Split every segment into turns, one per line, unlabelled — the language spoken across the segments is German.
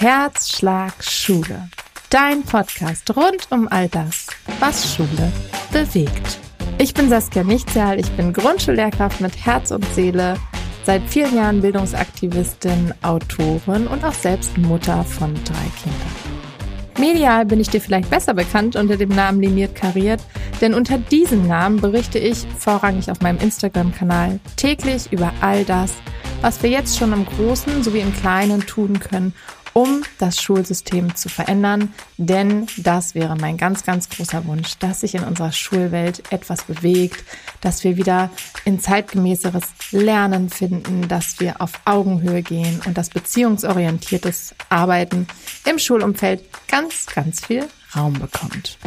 Herzschlag Schule. Dein Podcast rund um all das, was Schule bewegt. Ich bin Saskia Nichtsjahl, ich bin Grundschullehrkraft mit Herz und Seele, seit vielen Jahren Bildungsaktivistin, Autorin und auch selbst Mutter von drei Kindern. Medial bin ich dir vielleicht besser bekannt unter dem Namen Liniert Kariert, denn unter diesem Namen berichte ich vorrangig auf meinem Instagram-Kanal täglich über all das, was wir jetzt schon im Großen sowie im Kleinen tun können, um das Schulsystem zu verändern. Denn das wäre mein ganz, ganz großer Wunsch, dass sich in unserer Schulwelt etwas bewegt, dass wir wieder in zeitgemäßeres Lernen finden, dass wir auf Augenhöhe gehen und dass beziehungsorientiertes Arbeiten im Schulumfeld ganz, ganz viel Raum bekommt.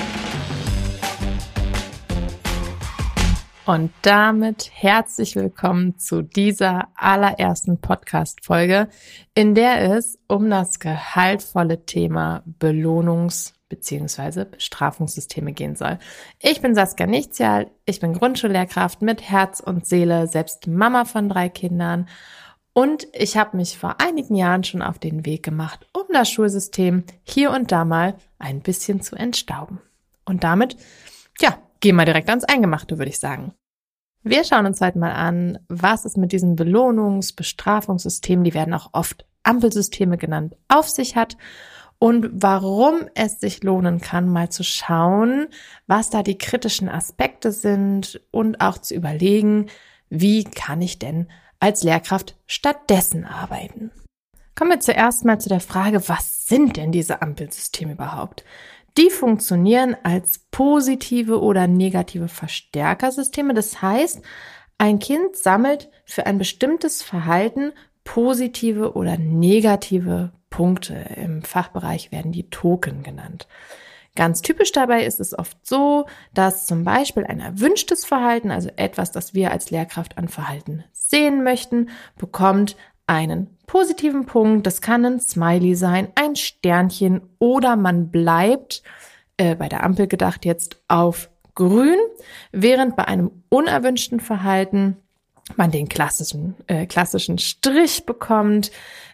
Und damit herzlich willkommen zu dieser allerersten Podcast-Folge, in der es um das gehaltvolle Thema Belohnungs- bzw. Bestrafungssysteme gehen soll. Ich bin Saskia Nichtsjahl, ich bin Grundschullehrkraft mit Herz und Seele, selbst Mama von drei Kindern und ich habe mich vor einigen Jahren schon auf den Weg gemacht, um das Schulsystem hier und da mal ein bisschen zu entstauben. Und damit, Gehen wir direkt ans Eingemachte, würde ich sagen. Wir schauen uns heute mal an, was es mit diesem Belohnungs-, Bestrafungssystem, die werden auch oft Ampelsysteme genannt, auf sich hat und warum es sich lohnen kann, mal zu schauen, was da die kritischen Aspekte sind und auch zu überlegen, wie kann ich denn als Lehrkraft stattdessen arbeiten. Kommen wir zuerst mal zu der Frage, was sind denn diese Ampelsysteme überhaupt? Die funktionieren als positive oder negative Verstärkersysteme. Das heißt, ein Kind sammelt für ein bestimmtes Verhalten positive oder negative Punkte. Im Fachbereich werden die Token genannt. Ganz typisch dabei ist es oft so, dass zum Beispiel ein erwünschtes Verhalten, also etwas, das wir als Lehrkraft an Verhalten sehen möchten, bekommt einen positiven Punkt. Das kann ein Smiley sein, ein Sternchen oder man bleibt äh, bei der Ampel gedacht jetzt auf grün, während bei einem unerwünschten Verhalten man den klassischen, äh, klassischen Strich bekommt,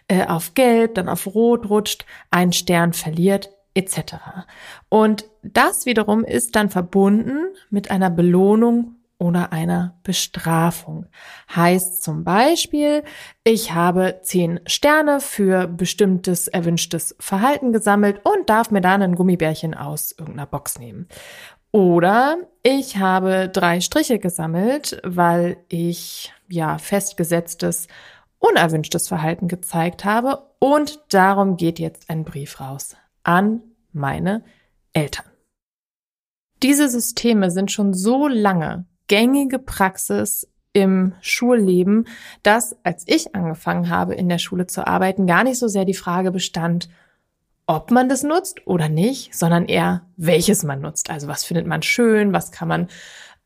äh, auf gelb, dann auf rot rutscht, einen Stern verliert, etc. Und das wiederum ist dann verbunden mit einer Belohnung oder einer Bestrafung. Heißt zum Beispiel, ich habe zehn Sterne für bestimmtes erwünschtes Verhalten gesammelt und darf mir dann ein Gummibärchen aus irgendeiner Box nehmen. Oder ich habe drei Striche gesammelt, weil ich ja festgesetztes unerwünschtes Verhalten gezeigt habe und darum geht jetzt ein Brief raus an meine Eltern. Diese Systeme sind schon so lange gängige Praxis im Schulleben, dass als ich angefangen habe, in der Schule zu arbeiten, gar nicht so sehr die Frage bestand, ob man das nutzt oder nicht, sondern eher, welches man nutzt. Also was findet man schön, was kann man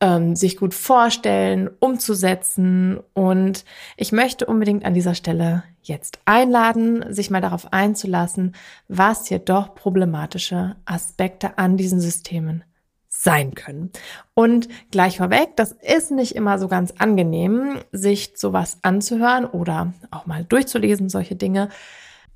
ähm, sich gut vorstellen, umzusetzen. Und ich möchte unbedingt an dieser Stelle jetzt einladen, sich mal darauf einzulassen, was hier doch problematische Aspekte an diesen Systemen sein können. Und gleich vorweg, das ist nicht immer so ganz angenehm, sich sowas anzuhören oder auch mal durchzulesen, solche Dinge.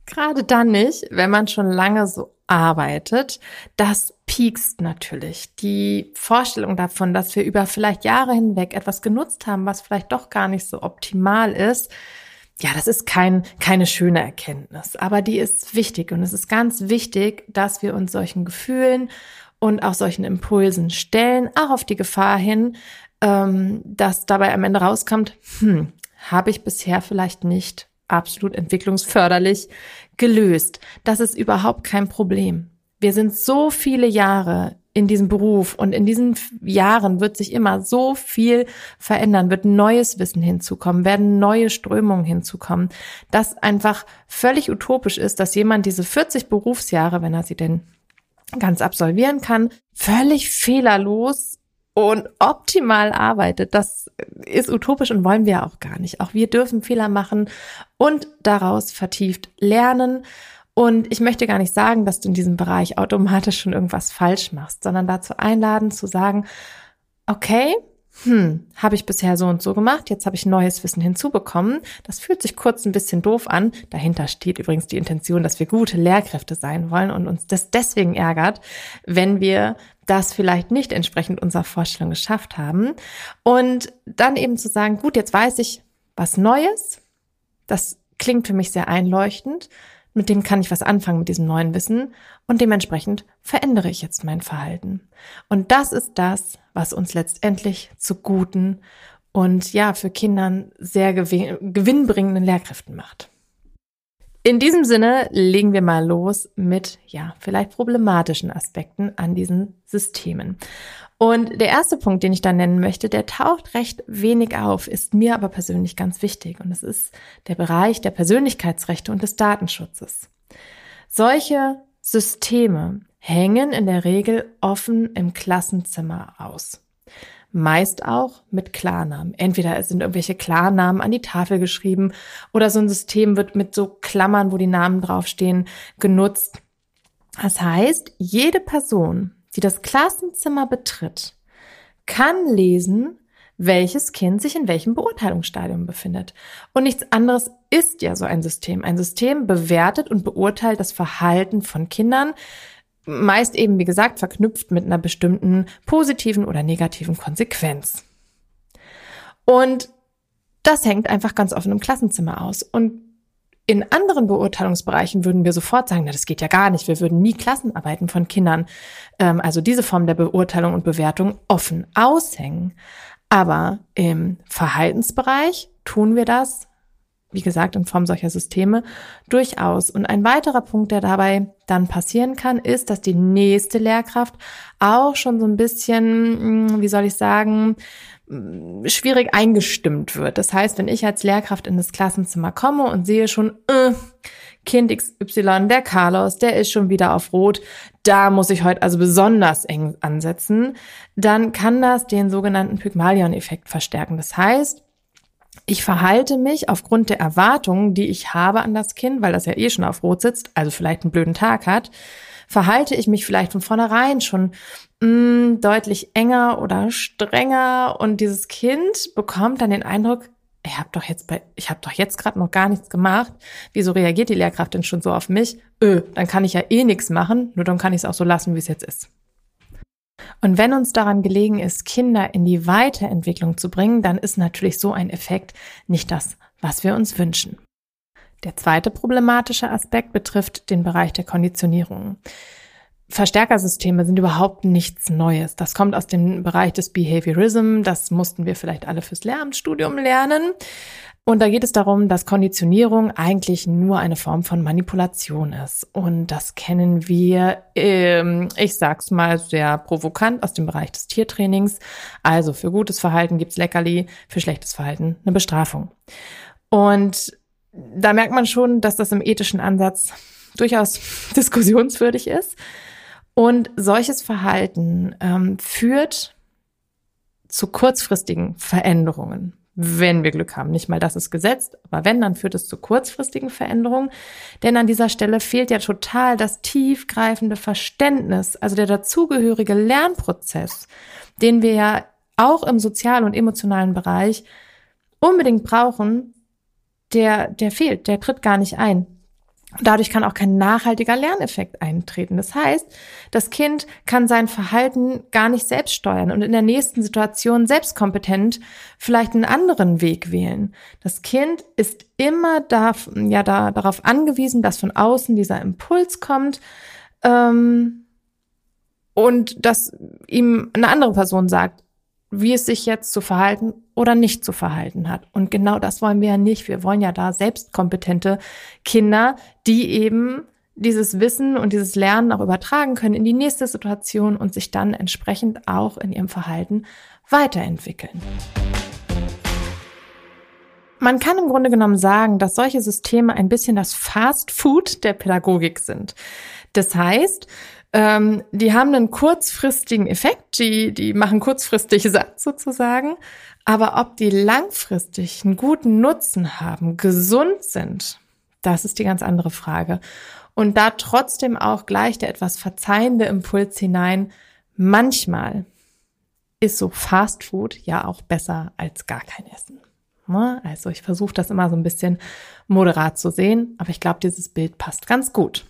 Gerade dann nicht, wenn man schon lange so arbeitet. Das piekst natürlich. Die Vorstellung davon, dass wir über vielleicht Jahre hinweg etwas genutzt haben, was vielleicht doch gar nicht so optimal ist, ja, das ist kein, keine schöne Erkenntnis, aber die ist wichtig und es ist ganz wichtig, dass wir uns solchen Gefühlen und auch solchen Impulsen stellen, auch auf die Gefahr hin, ähm, dass dabei am Ende rauskommt, hm, habe ich bisher vielleicht nicht absolut entwicklungsförderlich gelöst. Das ist überhaupt kein Problem. Wir sind so viele Jahre in diesem Beruf und in diesen Jahren wird sich immer so viel verändern, wird neues Wissen hinzukommen, werden neue Strömungen hinzukommen, dass einfach völlig utopisch ist, dass jemand diese 40 Berufsjahre, wenn er sie denn ganz absolvieren kann, völlig fehlerlos und optimal arbeitet. Das ist utopisch und wollen wir auch gar nicht. Auch wir dürfen Fehler machen und daraus vertieft lernen. Und ich möchte gar nicht sagen, dass du in diesem Bereich automatisch schon irgendwas falsch machst, sondern dazu einladen zu sagen, okay, hm, habe ich bisher so und so gemacht, jetzt habe ich neues Wissen hinzubekommen. Das fühlt sich kurz ein bisschen doof an. Dahinter steht übrigens die Intention, dass wir gute Lehrkräfte sein wollen und uns das deswegen ärgert, wenn wir das vielleicht nicht entsprechend unserer Vorstellung geschafft haben. Und dann eben zu sagen, gut, jetzt weiß ich was Neues. Das klingt für mich sehr einleuchtend. Mit dem kann ich was anfangen mit diesem neuen Wissen und dementsprechend verändere ich jetzt mein Verhalten. Und das ist das, was uns letztendlich zu guten und ja, für Kindern sehr gewinnbringenden Lehrkräften macht. In diesem Sinne legen wir mal los mit, ja, vielleicht problematischen Aspekten an diesen Systemen. Und der erste Punkt, den ich da nennen möchte, der taucht recht wenig auf, ist mir aber persönlich ganz wichtig. Und es ist der Bereich der Persönlichkeitsrechte und des Datenschutzes. Solche Systeme hängen in der Regel offen im Klassenzimmer aus meist auch mit Klarnamen. Entweder es sind irgendwelche Klarnamen an die Tafel geschrieben oder so ein System wird mit so Klammern, wo die Namen draufstehen, genutzt. Das heißt, jede Person, die das Klassenzimmer betritt, kann lesen, welches Kind sich in welchem Beurteilungsstadium befindet. Und nichts anderes ist ja so ein System. Ein System bewertet und beurteilt das Verhalten von Kindern meist eben, wie gesagt, verknüpft mit einer bestimmten positiven oder negativen Konsequenz. Und das hängt einfach ganz offen im Klassenzimmer aus. Und in anderen Beurteilungsbereichen würden wir sofort sagen, na, das geht ja gar nicht. Wir würden nie Klassenarbeiten von Kindern, ähm, also diese Form der Beurteilung und Bewertung offen aushängen. Aber im Verhaltensbereich tun wir das wie gesagt, in Form solcher Systeme durchaus. Und ein weiterer Punkt, der dabei dann passieren kann, ist, dass die nächste Lehrkraft auch schon so ein bisschen, hm, wie soll ich sagen, schwierig eingestimmt wird. Das heißt, wenn ich als Lehrkraft in das Klassenzimmer komme und sehe schon, äh, Kind XY, der Carlos, der ist schon wieder auf Rot, da muss ich heute also besonders eng ansetzen, dann kann das den sogenannten Pygmalion-Effekt verstärken. Das heißt, ich verhalte mich aufgrund der Erwartungen, die ich habe an das Kind, weil das ja eh schon auf Rot sitzt, also vielleicht einen blöden Tag hat, verhalte ich mich vielleicht von vornherein schon mh, mm, deutlich enger oder strenger und dieses Kind bekommt dann den Eindruck, ich habe doch jetzt bei, ich habe doch jetzt gerade noch gar nichts gemacht. Wieso reagiert die Lehrkraft denn schon so auf mich? Öh, dann kann ich ja eh nichts machen, nur dann kann ich es auch so lassen, wie es jetzt ist. Und wenn uns daran gelegen ist, Kinder in die Weiterentwicklung zu bringen, dann ist natürlich so ein Effekt nicht das, was wir uns wünschen. Der zweite problematische Aspekt betrifft den Bereich der Konditionierung. Verstärkersysteme sind überhaupt nichts Neues. Das kommt aus dem Bereich des Behaviorism. Das mussten wir vielleicht alle fürs Lehramtsstudium lernen. Und da geht es darum, dass Konditionierung eigentlich nur eine Form von Manipulation ist. Und das kennen wir, ähm, ich sag's mal sehr provokant aus dem Bereich des Tiertrainings. Also für gutes Verhalten gibt's Leckerli, für schlechtes Verhalten eine Bestrafung. Und da merkt man schon, dass das im ethischen Ansatz durchaus diskussionswürdig ist. Und solches Verhalten ähm, führt zu kurzfristigen Veränderungen wenn wir Glück haben. Nicht mal das ist gesetzt, aber wenn, dann führt es zu kurzfristigen Veränderungen. Denn an dieser Stelle fehlt ja total das tiefgreifende Verständnis, also der dazugehörige Lernprozess, den wir ja auch im sozialen und emotionalen Bereich unbedingt brauchen, der, der fehlt, der tritt gar nicht ein. Dadurch kann auch kein nachhaltiger Lerneffekt eintreten. Das heißt, das Kind kann sein Verhalten gar nicht selbst steuern und in der nächsten Situation selbstkompetent vielleicht einen anderen Weg wählen. Das Kind ist immer da, ja, da, darauf angewiesen, dass von außen dieser Impuls kommt ähm, und dass ihm eine andere Person sagt, wie es sich jetzt zu verhalten oder nicht zu verhalten hat. Und genau das wollen wir ja nicht. Wir wollen ja da selbstkompetente Kinder, die eben dieses Wissen und dieses Lernen auch übertragen können in die nächste Situation und sich dann entsprechend auch in ihrem Verhalten weiterentwickeln. Man kann im Grunde genommen sagen, dass solche Systeme ein bisschen das Fast Food der Pädagogik sind. Das heißt, ähm, die haben einen kurzfristigen Effekt, die, die machen kurzfristig satt sozusagen. Aber ob die langfristig einen guten Nutzen haben, gesund sind, das ist die ganz andere Frage. Und da trotzdem auch gleich der etwas verzeihende Impuls hinein, manchmal ist so Fast Food ja auch besser als gar kein Essen. Ne? Also ich versuche das immer so ein bisschen moderat zu sehen, aber ich glaube, dieses Bild passt ganz gut.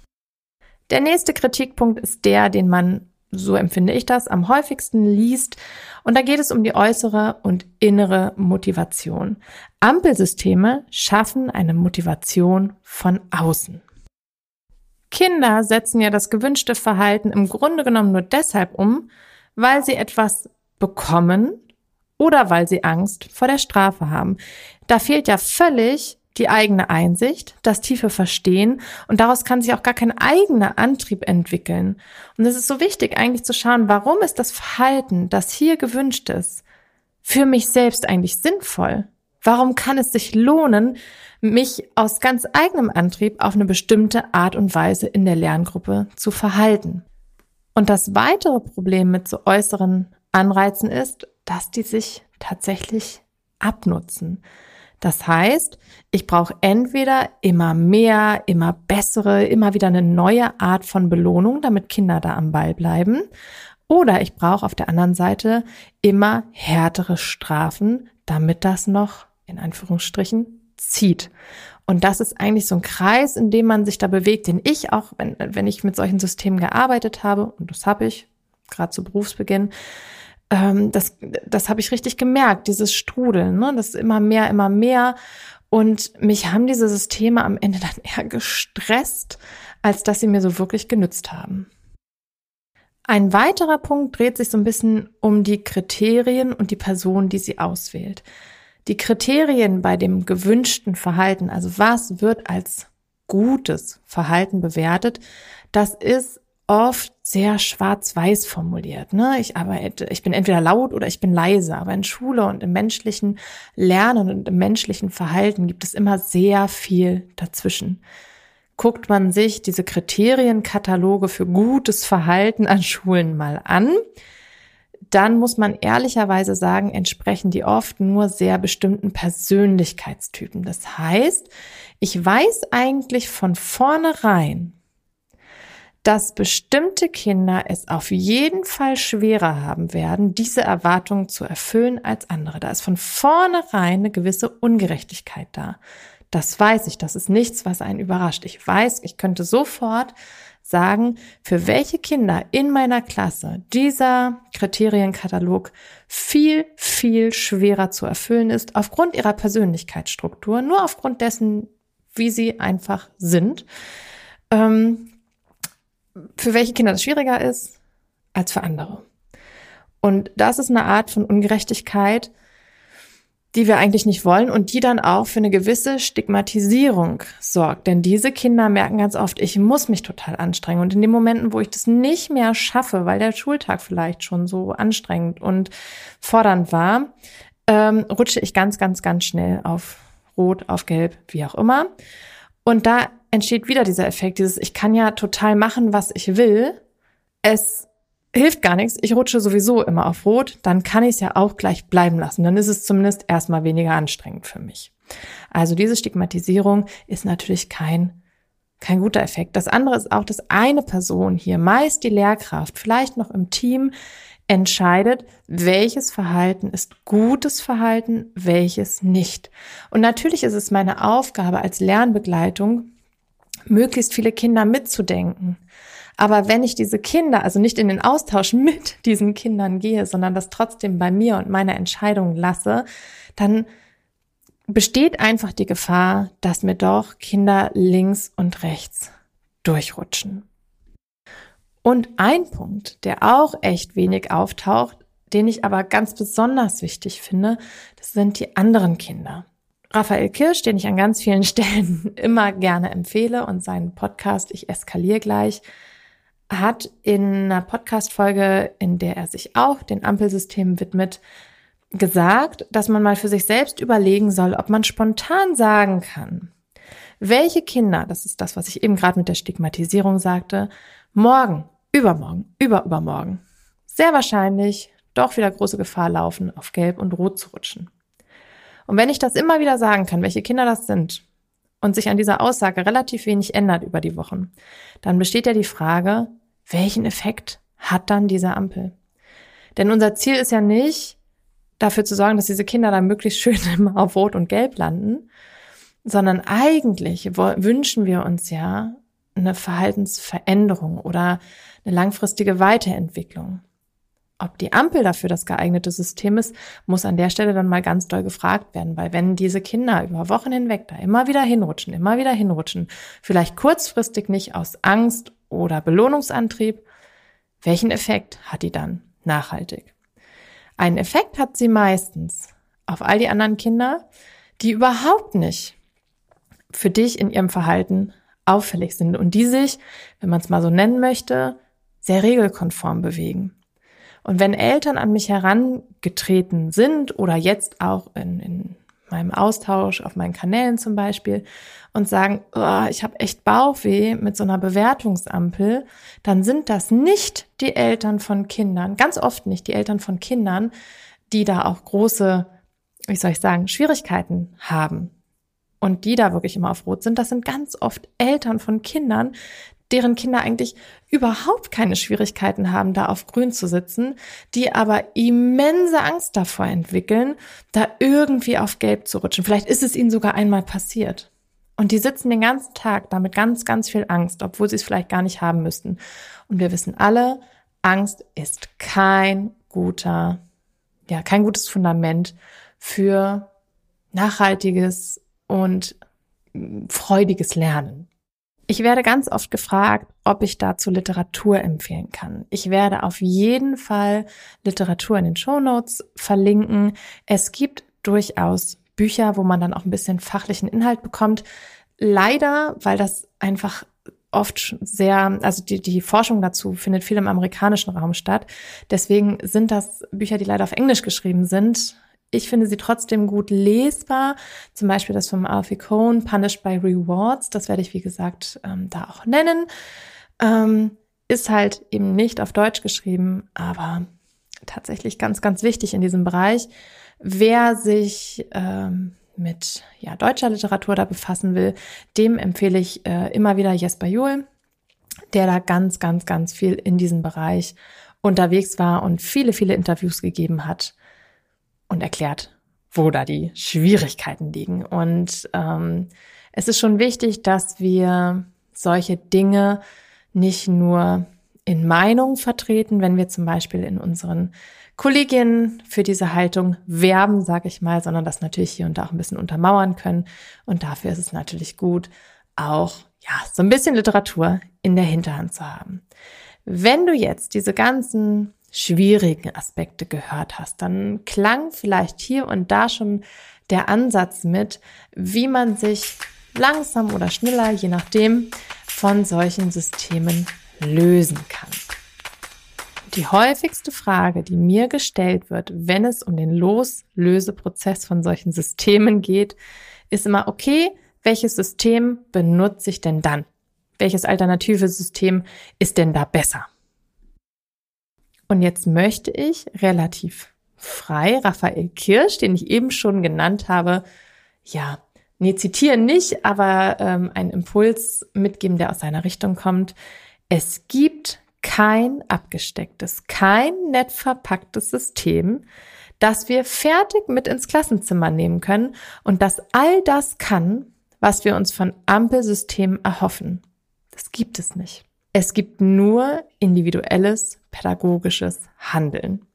Der nächste Kritikpunkt ist der, den man, so empfinde ich das, am häufigsten liest. Und da geht es um die äußere und innere Motivation. Ampelsysteme schaffen eine Motivation von außen. Kinder setzen ja das gewünschte Verhalten im Grunde genommen nur deshalb um, weil sie etwas bekommen oder weil sie Angst vor der Strafe haben. Da fehlt ja völlig die eigene Einsicht, das tiefe Verstehen und daraus kann sich auch gar kein eigener Antrieb entwickeln. Und es ist so wichtig eigentlich zu schauen, warum ist das Verhalten, das hier gewünscht ist, für mich selbst eigentlich sinnvoll? Warum kann es sich lohnen, mich aus ganz eigenem Antrieb auf eine bestimmte Art und Weise in der Lerngruppe zu verhalten? Und das weitere Problem mit so äußeren Anreizen ist, dass die sich tatsächlich abnutzen. Das heißt, ich brauche entweder immer mehr, immer bessere, immer wieder eine neue Art von Belohnung, damit Kinder da am Ball bleiben. Oder ich brauche auf der anderen Seite immer härtere Strafen, damit das noch in Anführungsstrichen zieht. Und das ist eigentlich so ein Kreis, in dem man sich da bewegt, den ich auch, wenn, wenn ich mit solchen Systemen gearbeitet habe, und das habe ich, gerade zu Berufsbeginn, ähm, das, das habe ich richtig gemerkt, dieses Strudeln, ne? das immer mehr, immer mehr. Und mich haben diese Systeme am Ende dann eher gestresst, als dass sie mir so wirklich genützt haben. Ein weiterer Punkt dreht sich so ein bisschen um die Kriterien und die Person, die sie auswählt. Die Kriterien bei dem gewünschten Verhalten, also was wird als gutes Verhalten bewertet, das ist oft sehr schwarz-weiß formuliert. Ne? Ich arbeite, ich bin entweder laut oder ich bin leise, aber in Schule und im menschlichen Lernen und im menschlichen Verhalten gibt es immer sehr viel dazwischen. Guckt man sich diese Kriterienkataloge für gutes Verhalten an Schulen mal an, dann muss man ehrlicherweise sagen, entsprechen die oft nur sehr bestimmten Persönlichkeitstypen. Das heißt, ich weiß eigentlich von vornherein, dass bestimmte Kinder es auf jeden Fall schwerer haben werden, diese Erwartungen zu erfüllen als andere. Da ist von vornherein eine gewisse Ungerechtigkeit da. Das weiß ich, das ist nichts, was einen überrascht. Ich weiß, ich könnte sofort sagen, für welche Kinder in meiner Klasse dieser Kriterienkatalog viel, viel schwerer zu erfüllen ist, aufgrund ihrer Persönlichkeitsstruktur, nur aufgrund dessen, wie sie einfach sind. Ähm, für welche Kinder das schwieriger ist als für andere. Und das ist eine Art von Ungerechtigkeit, die wir eigentlich nicht wollen und die dann auch für eine gewisse Stigmatisierung sorgt. Denn diese Kinder merken ganz oft, ich muss mich total anstrengen. Und in den Momenten, wo ich das nicht mehr schaffe, weil der Schultag vielleicht schon so anstrengend und fordernd war, ähm, rutsche ich ganz, ganz, ganz schnell auf Rot, auf Gelb, wie auch immer. Und da entsteht wieder dieser Effekt, dieses, ich kann ja total machen, was ich will. Es hilft gar nichts. Ich rutsche sowieso immer auf Rot. Dann kann ich es ja auch gleich bleiben lassen. Dann ist es zumindest erstmal weniger anstrengend für mich. Also diese Stigmatisierung ist natürlich kein kein guter Effekt. Das andere ist auch, dass eine Person hier, meist die Lehrkraft, vielleicht noch im Team, entscheidet, welches Verhalten ist gutes Verhalten, welches nicht. Und natürlich ist es meine Aufgabe als Lernbegleitung, möglichst viele Kinder mitzudenken. Aber wenn ich diese Kinder, also nicht in den Austausch mit diesen Kindern gehe, sondern das trotzdem bei mir und meiner Entscheidung lasse, dann besteht einfach die Gefahr, dass mir doch Kinder links und rechts durchrutschen. Und ein Punkt, der auch echt wenig auftaucht, den ich aber ganz besonders wichtig finde, das sind die anderen Kinder. Raphael Kirsch, den ich an ganz vielen Stellen immer gerne empfehle und seinen Podcast Ich eskaliere gleich, hat in einer Podcast-Folge, in der er sich auch den Ampelsystemen widmet, gesagt, dass man mal für sich selbst überlegen soll, ob man spontan sagen kann, welche Kinder, das ist das, was ich eben gerade mit der Stigmatisierung sagte, morgen übermorgen, überübermorgen, sehr wahrscheinlich doch wieder große Gefahr laufen, auf Gelb und Rot zu rutschen. Und wenn ich das immer wieder sagen kann, welche Kinder das sind, und sich an dieser Aussage relativ wenig ändert über die Wochen, dann besteht ja die Frage, welchen Effekt hat dann diese Ampel? Denn unser Ziel ist ja nicht, dafür zu sorgen, dass diese Kinder da möglichst schön immer auf Rot und Gelb landen, sondern eigentlich wünschen wir uns ja eine Verhaltensveränderung oder eine langfristige Weiterentwicklung. Ob die Ampel dafür das geeignete System ist, muss an der Stelle dann mal ganz doll gefragt werden, weil wenn diese Kinder über Wochen hinweg da immer wieder hinrutschen, immer wieder hinrutschen, vielleicht kurzfristig nicht aus Angst oder Belohnungsantrieb, welchen Effekt hat die dann nachhaltig? Einen Effekt hat sie meistens auf all die anderen Kinder, die überhaupt nicht für dich in ihrem Verhalten auffällig sind und die sich, wenn man es mal so nennen möchte, sehr regelkonform bewegen. Und wenn Eltern an mich herangetreten sind oder jetzt auch in, in meinem Austausch auf meinen Kanälen zum Beispiel und sagen, oh, ich habe echt Bauchweh mit so einer Bewertungsampel, dann sind das nicht die Eltern von Kindern, ganz oft nicht die Eltern von Kindern, die da auch große, wie soll ich sagen, Schwierigkeiten haben. Und die da wirklich immer auf Rot sind, das sind ganz oft Eltern von Kindern, deren Kinder eigentlich überhaupt keine Schwierigkeiten haben, da auf Grün zu sitzen, die aber immense Angst davor entwickeln, da irgendwie auf Gelb zu rutschen. Vielleicht ist es ihnen sogar einmal passiert. Und die sitzen den ganzen Tag da mit ganz, ganz viel Angst, obwohl sie es vielleicht gar nicht haben müssten. Und wir wissen alle, Angst ist kein guter, ja, kein gutes Fundament für nachhaltiges und freudiges Lernen. Ich werde ganz oft gefragt, ob ich dazu Literatur empfehlen kann. Ich werde auf jeden Fall Literatur in den Show Notes verlinken. Es gibt durchaus Bücher, wo man dann auch ein bisschen fachlichen Inhalt bekommt. Leider, weil das einfach oft sehr, also die, die Forschung dazu findet viel im amerikanischen Raum statt. Deswegen sind das Bücher, die leider auf Englisch geschrieben sind. Ich finde sie trotzdem gut lesbar. Zum Beispiel das von Alfie Cohn, Punished by Rewards. Das werde ich, wie gesagt, ähm, da auch nennen. Ähm, ist halt eben nicht auf Deutsch geschrieben, aber tatsächlich ganz, ganz wichtig in diesem Bereich. Wer sich ähm, mit ja, deutscher Literatur da befassen will, dem empfehle ich äh, immer wieder Jesper Juhl, der da ganz, ganz, ganz viel in diesem Bereich unterwegs war und viele, viele Interviews gegeben hat und erklärt, wo da die Schwierigkeiten liegen. Und ähm, es ist schon wichtig, dass wir solche Dinge nicht nur in Meinung vertreten, wenn wir zum Beispiel in unseren Kolleginnen für diese Haltung werben, sage ich mal, sondern das natürlich hier und da auch ein bisschen untermauern können. Und dafür ist es natürlich gut, auch ja so ein bisschen Literatur in der Hinterhand zu haben. Wenn du jetzt diese ganzen schwierigen Aspekte gehört hast, dann klang vielleicht hier und da schon der Ansatz mit, wie man sich langsam oder schneller, je nachdem, von solchen Systemen lösen kann. Die häufigste Frage, die mir gestellt wird, wenn es um den Loslöseprozess von solchen Systemen geht, ist immer, okay, welches System benutze ich denn dann? Welches alternative System ist denn da besser? Und jetzt möchte ich relativ frei Raphael Kirsch, den ich eben schon genannt habe, ja, nee, zitieren nicht, aber ähm, einen Impuls mitgeben, der aus seiner Richtung kommt. Es gibt kein abgestecktes, kein nett verpacktes System, das wir fertig mit ins Klassenzimmer nehmen können und das all das kann, was wir uns von Ampelsystemen erhoffen. Das gibt es nicht. Es gibt nur individuelles pädagogisches Handeln.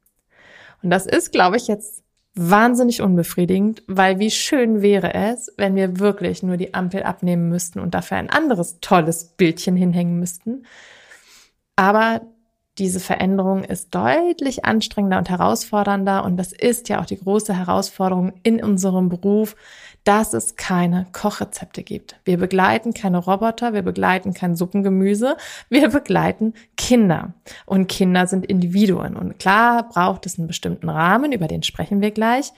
Und das ist, glaube ich, jetzt wahnsinnig unbefriedigend, weil wie schön wäre es, wenn wir wirklich nur die Ampel abnehmen müssten und dafür ein anderes tolles Bildchen hinhängen müssten. Aber diese Veränderung ist deutlich anstrengender und herausfordernder und das ist ja auch die große Herausforderung in unserem Beruf, dass es keine Kochrezepte gibt. Wir begleiten keine Roboter, wir begleiten kein Suppengemüse, wir begleiten Kinder. Und Kinder sind Individuen. Und klar braucht es einen bestimmten Rahmen, über den sprechen wir gleich.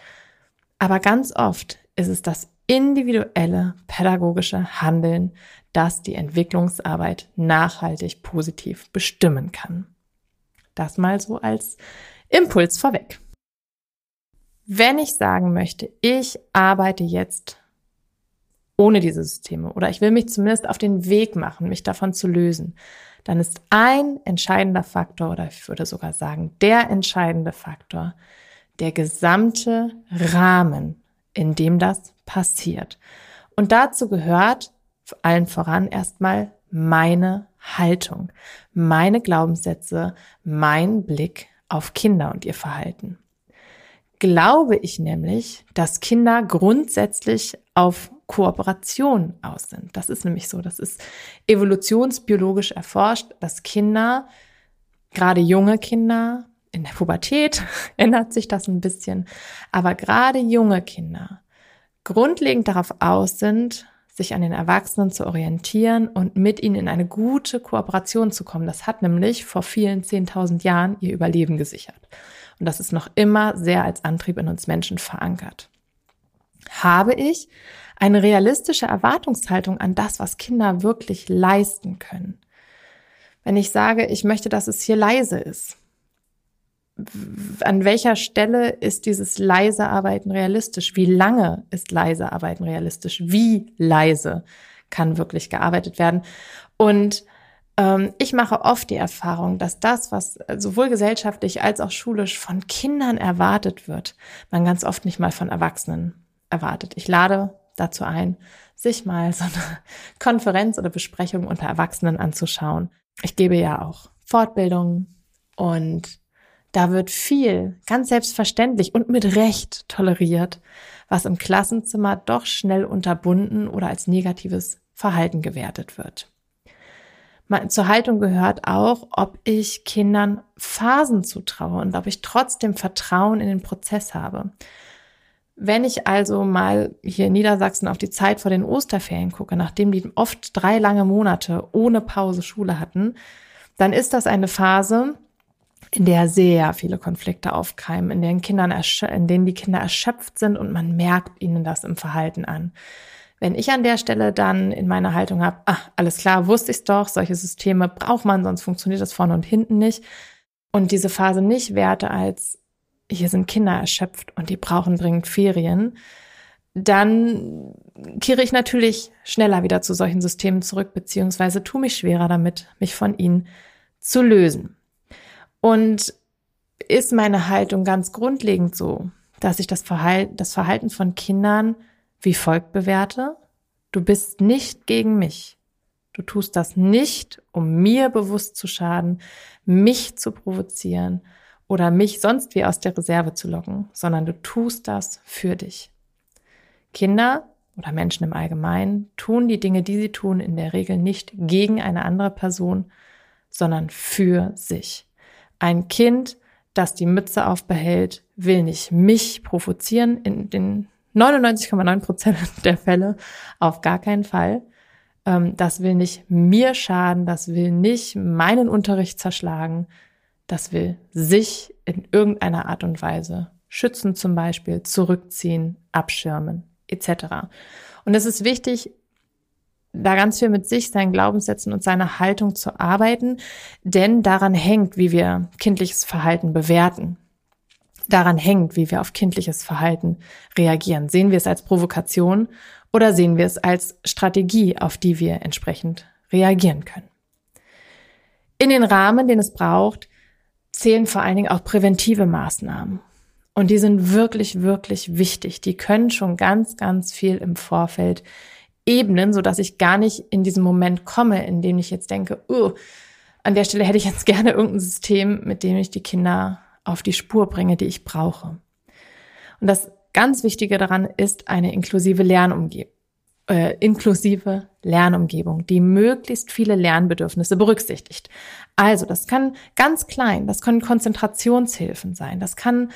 Aber ganz oft ist es das individuelle pädagogische Handeln, das die Entwicklungsarbeit nachhaltig positiv bestimmen kann. Das mal so als Impuls vorweg. Wenn ich sagen möchte, ich arbeite jetzt ohne diese Systeme oder ich will mich zumindest auf den Weg machen, mich davon zu lösen, dann ist ein entscheidender Faktor oder ich würde sogar sagen, der entscheidende Faktor, der gesamte Rahmen, in dem das passiert. Und dazu gehört allen voran erstmal meine Haltung, meine Glaubenssätze, mein Blick auf Kinder und ihr Verhalten. Glaube ich nämlich, dass Kinder grundsätzlich auf Kooperation aus sind. Das ist nämlich so. Das ist evolutionsbiologisch erforscht, dass Kinder, gerade junge Kinder, in der Pubertät ändert sich das ein bisschen, aber gerade junge Kinder grundlegend darauf aus sind, sich an den Erwachsenen zu orientieren und mit ihnen in eine gute Kooperation zu kommen. Das hat nämlich vor vielen 10.000 Jahren ihr Überleben gesichert. Und das ist noch immer sehr als Antrieb in uns Menschen verankert. Habe ich eine realistische Erwartungshaltung an das, was Kinder wirklich leisten können? Wenn ich sage, ich möchte, dass es hier leise ist, an welcher Stelle ist dieses leise Arbeiten realistisch? Wie lange ist leise Arbeiten realistisch? Wie leise kann wirklich gearbeitet werden? Und ich mache oft die Erfahrung, dass das, was sowohl gesellschaftlich als auch schulisch von Kindern erwartet wird, man ganz oft nicht mal von Erwachsenen erwartet. Ich lade dazu ein, sich mal so eine Konferenz oder Besprechung unter Erwachsenen anzuschauen. Ich gebe ja auch Fortbildungen und da wird viel, ganz selbstverständlich und mit Recht toleriert, was im Klassenzimmer doch schnell unterbunden oder als negatives Verhalten gewertet wird. Zur Haltung gehört auch, ob ich Kindern Phasen zutraue und ob ich trotzdem Vertrauen in den Prozess habe. Wenn ich also mal hier in Niedersachsen auf die Zeit vor den Osterferien gucke, nachdem die oft drei lange Monate ohne Pause Schule hatten, dann ist das eine Phase, in der sehr viele Konflikte aufkeimen, in denen, Kindern in denen die Kinder erschöpft sind und man merkt ihnen das im Verhalten an. Wenn ich an der Stelle dann in meiner Haltung habe, ah, alles klar, wusste ich's doch, solche Systeme braucht man, sonst funktioniert das vorne und hinten nicht. Und diese Phase nicht werte als, hier sind Kinder erschöpft und die brauchen dringend Ferien, dann kehre ich natürlich schneller wieder zu solchen Systemen zurück, beziehungsweise tue mich schwerer damit, mich von ihnen zu lösen. Und ist meine Haltung ganz grundlegend so, dass ich das Verhalten, das Verhalten von Kindern wie folgt bewerte. Du bist nicht gegen mich. Du tust das nicht, um mir bewusst zu schaden, mich zu provozieren oder mich sonst wie aus der Reserve zu locken, sondern du tust das für dich. Kinder oder Menschen im Allgemeinen tun die Dinge, die sie tun, in der Regel nicht gegen eine andere Person, sondern für sich. Ein Kind, das die Mütze aufbehält, will nicht mich provozieren, in den 99,9 Prozent der Fälle auf gar keinen Fall. Ähm, das will nicht mir schaden, das will nicht meinen Unterricht zerschlagen, das will sich in irgendeiner Art und Weise schützen zum Beispiel, zurückziehen, abschirmen etc. Und es ist wichtig, da ganz viel mit sich, seinen Glaubenssätzen und seiner Haltung zu arbeiten, denn daran hängt, wie wir kindliches Verhalten bewerten. Daran hängt, wie wir auf kindliches Verhalten reagieren. Sehen wir es als Provokation oder sehen wir es als Strategie, auf die wir entsprechend reagieren können. In den Rahmen, den es braucht, zählen vor allen Dingen auch präventive Maßnahmen. Und die sind wirklich, wirklich wichtig. Die können schon ganz, ganz viel im Vorfeld Ebenen, so dass ich gar nicht in diesen Moment komme, in dem ich jetzt denke, oh, an der Stelle hätte ich jetzt gerne irgendein System, mit dem ich die Kinder auf die Spur bringe, die ich brauche. Und das ganz Wichtige daran ist eine inklusive Lernumgebung. Äh, inklusive Lernumgebung, die möglichst viele Lernbedürfnisse berücksichtigt. Also, das kann ganz klein, das können Konzentrationshilfen sein, das kann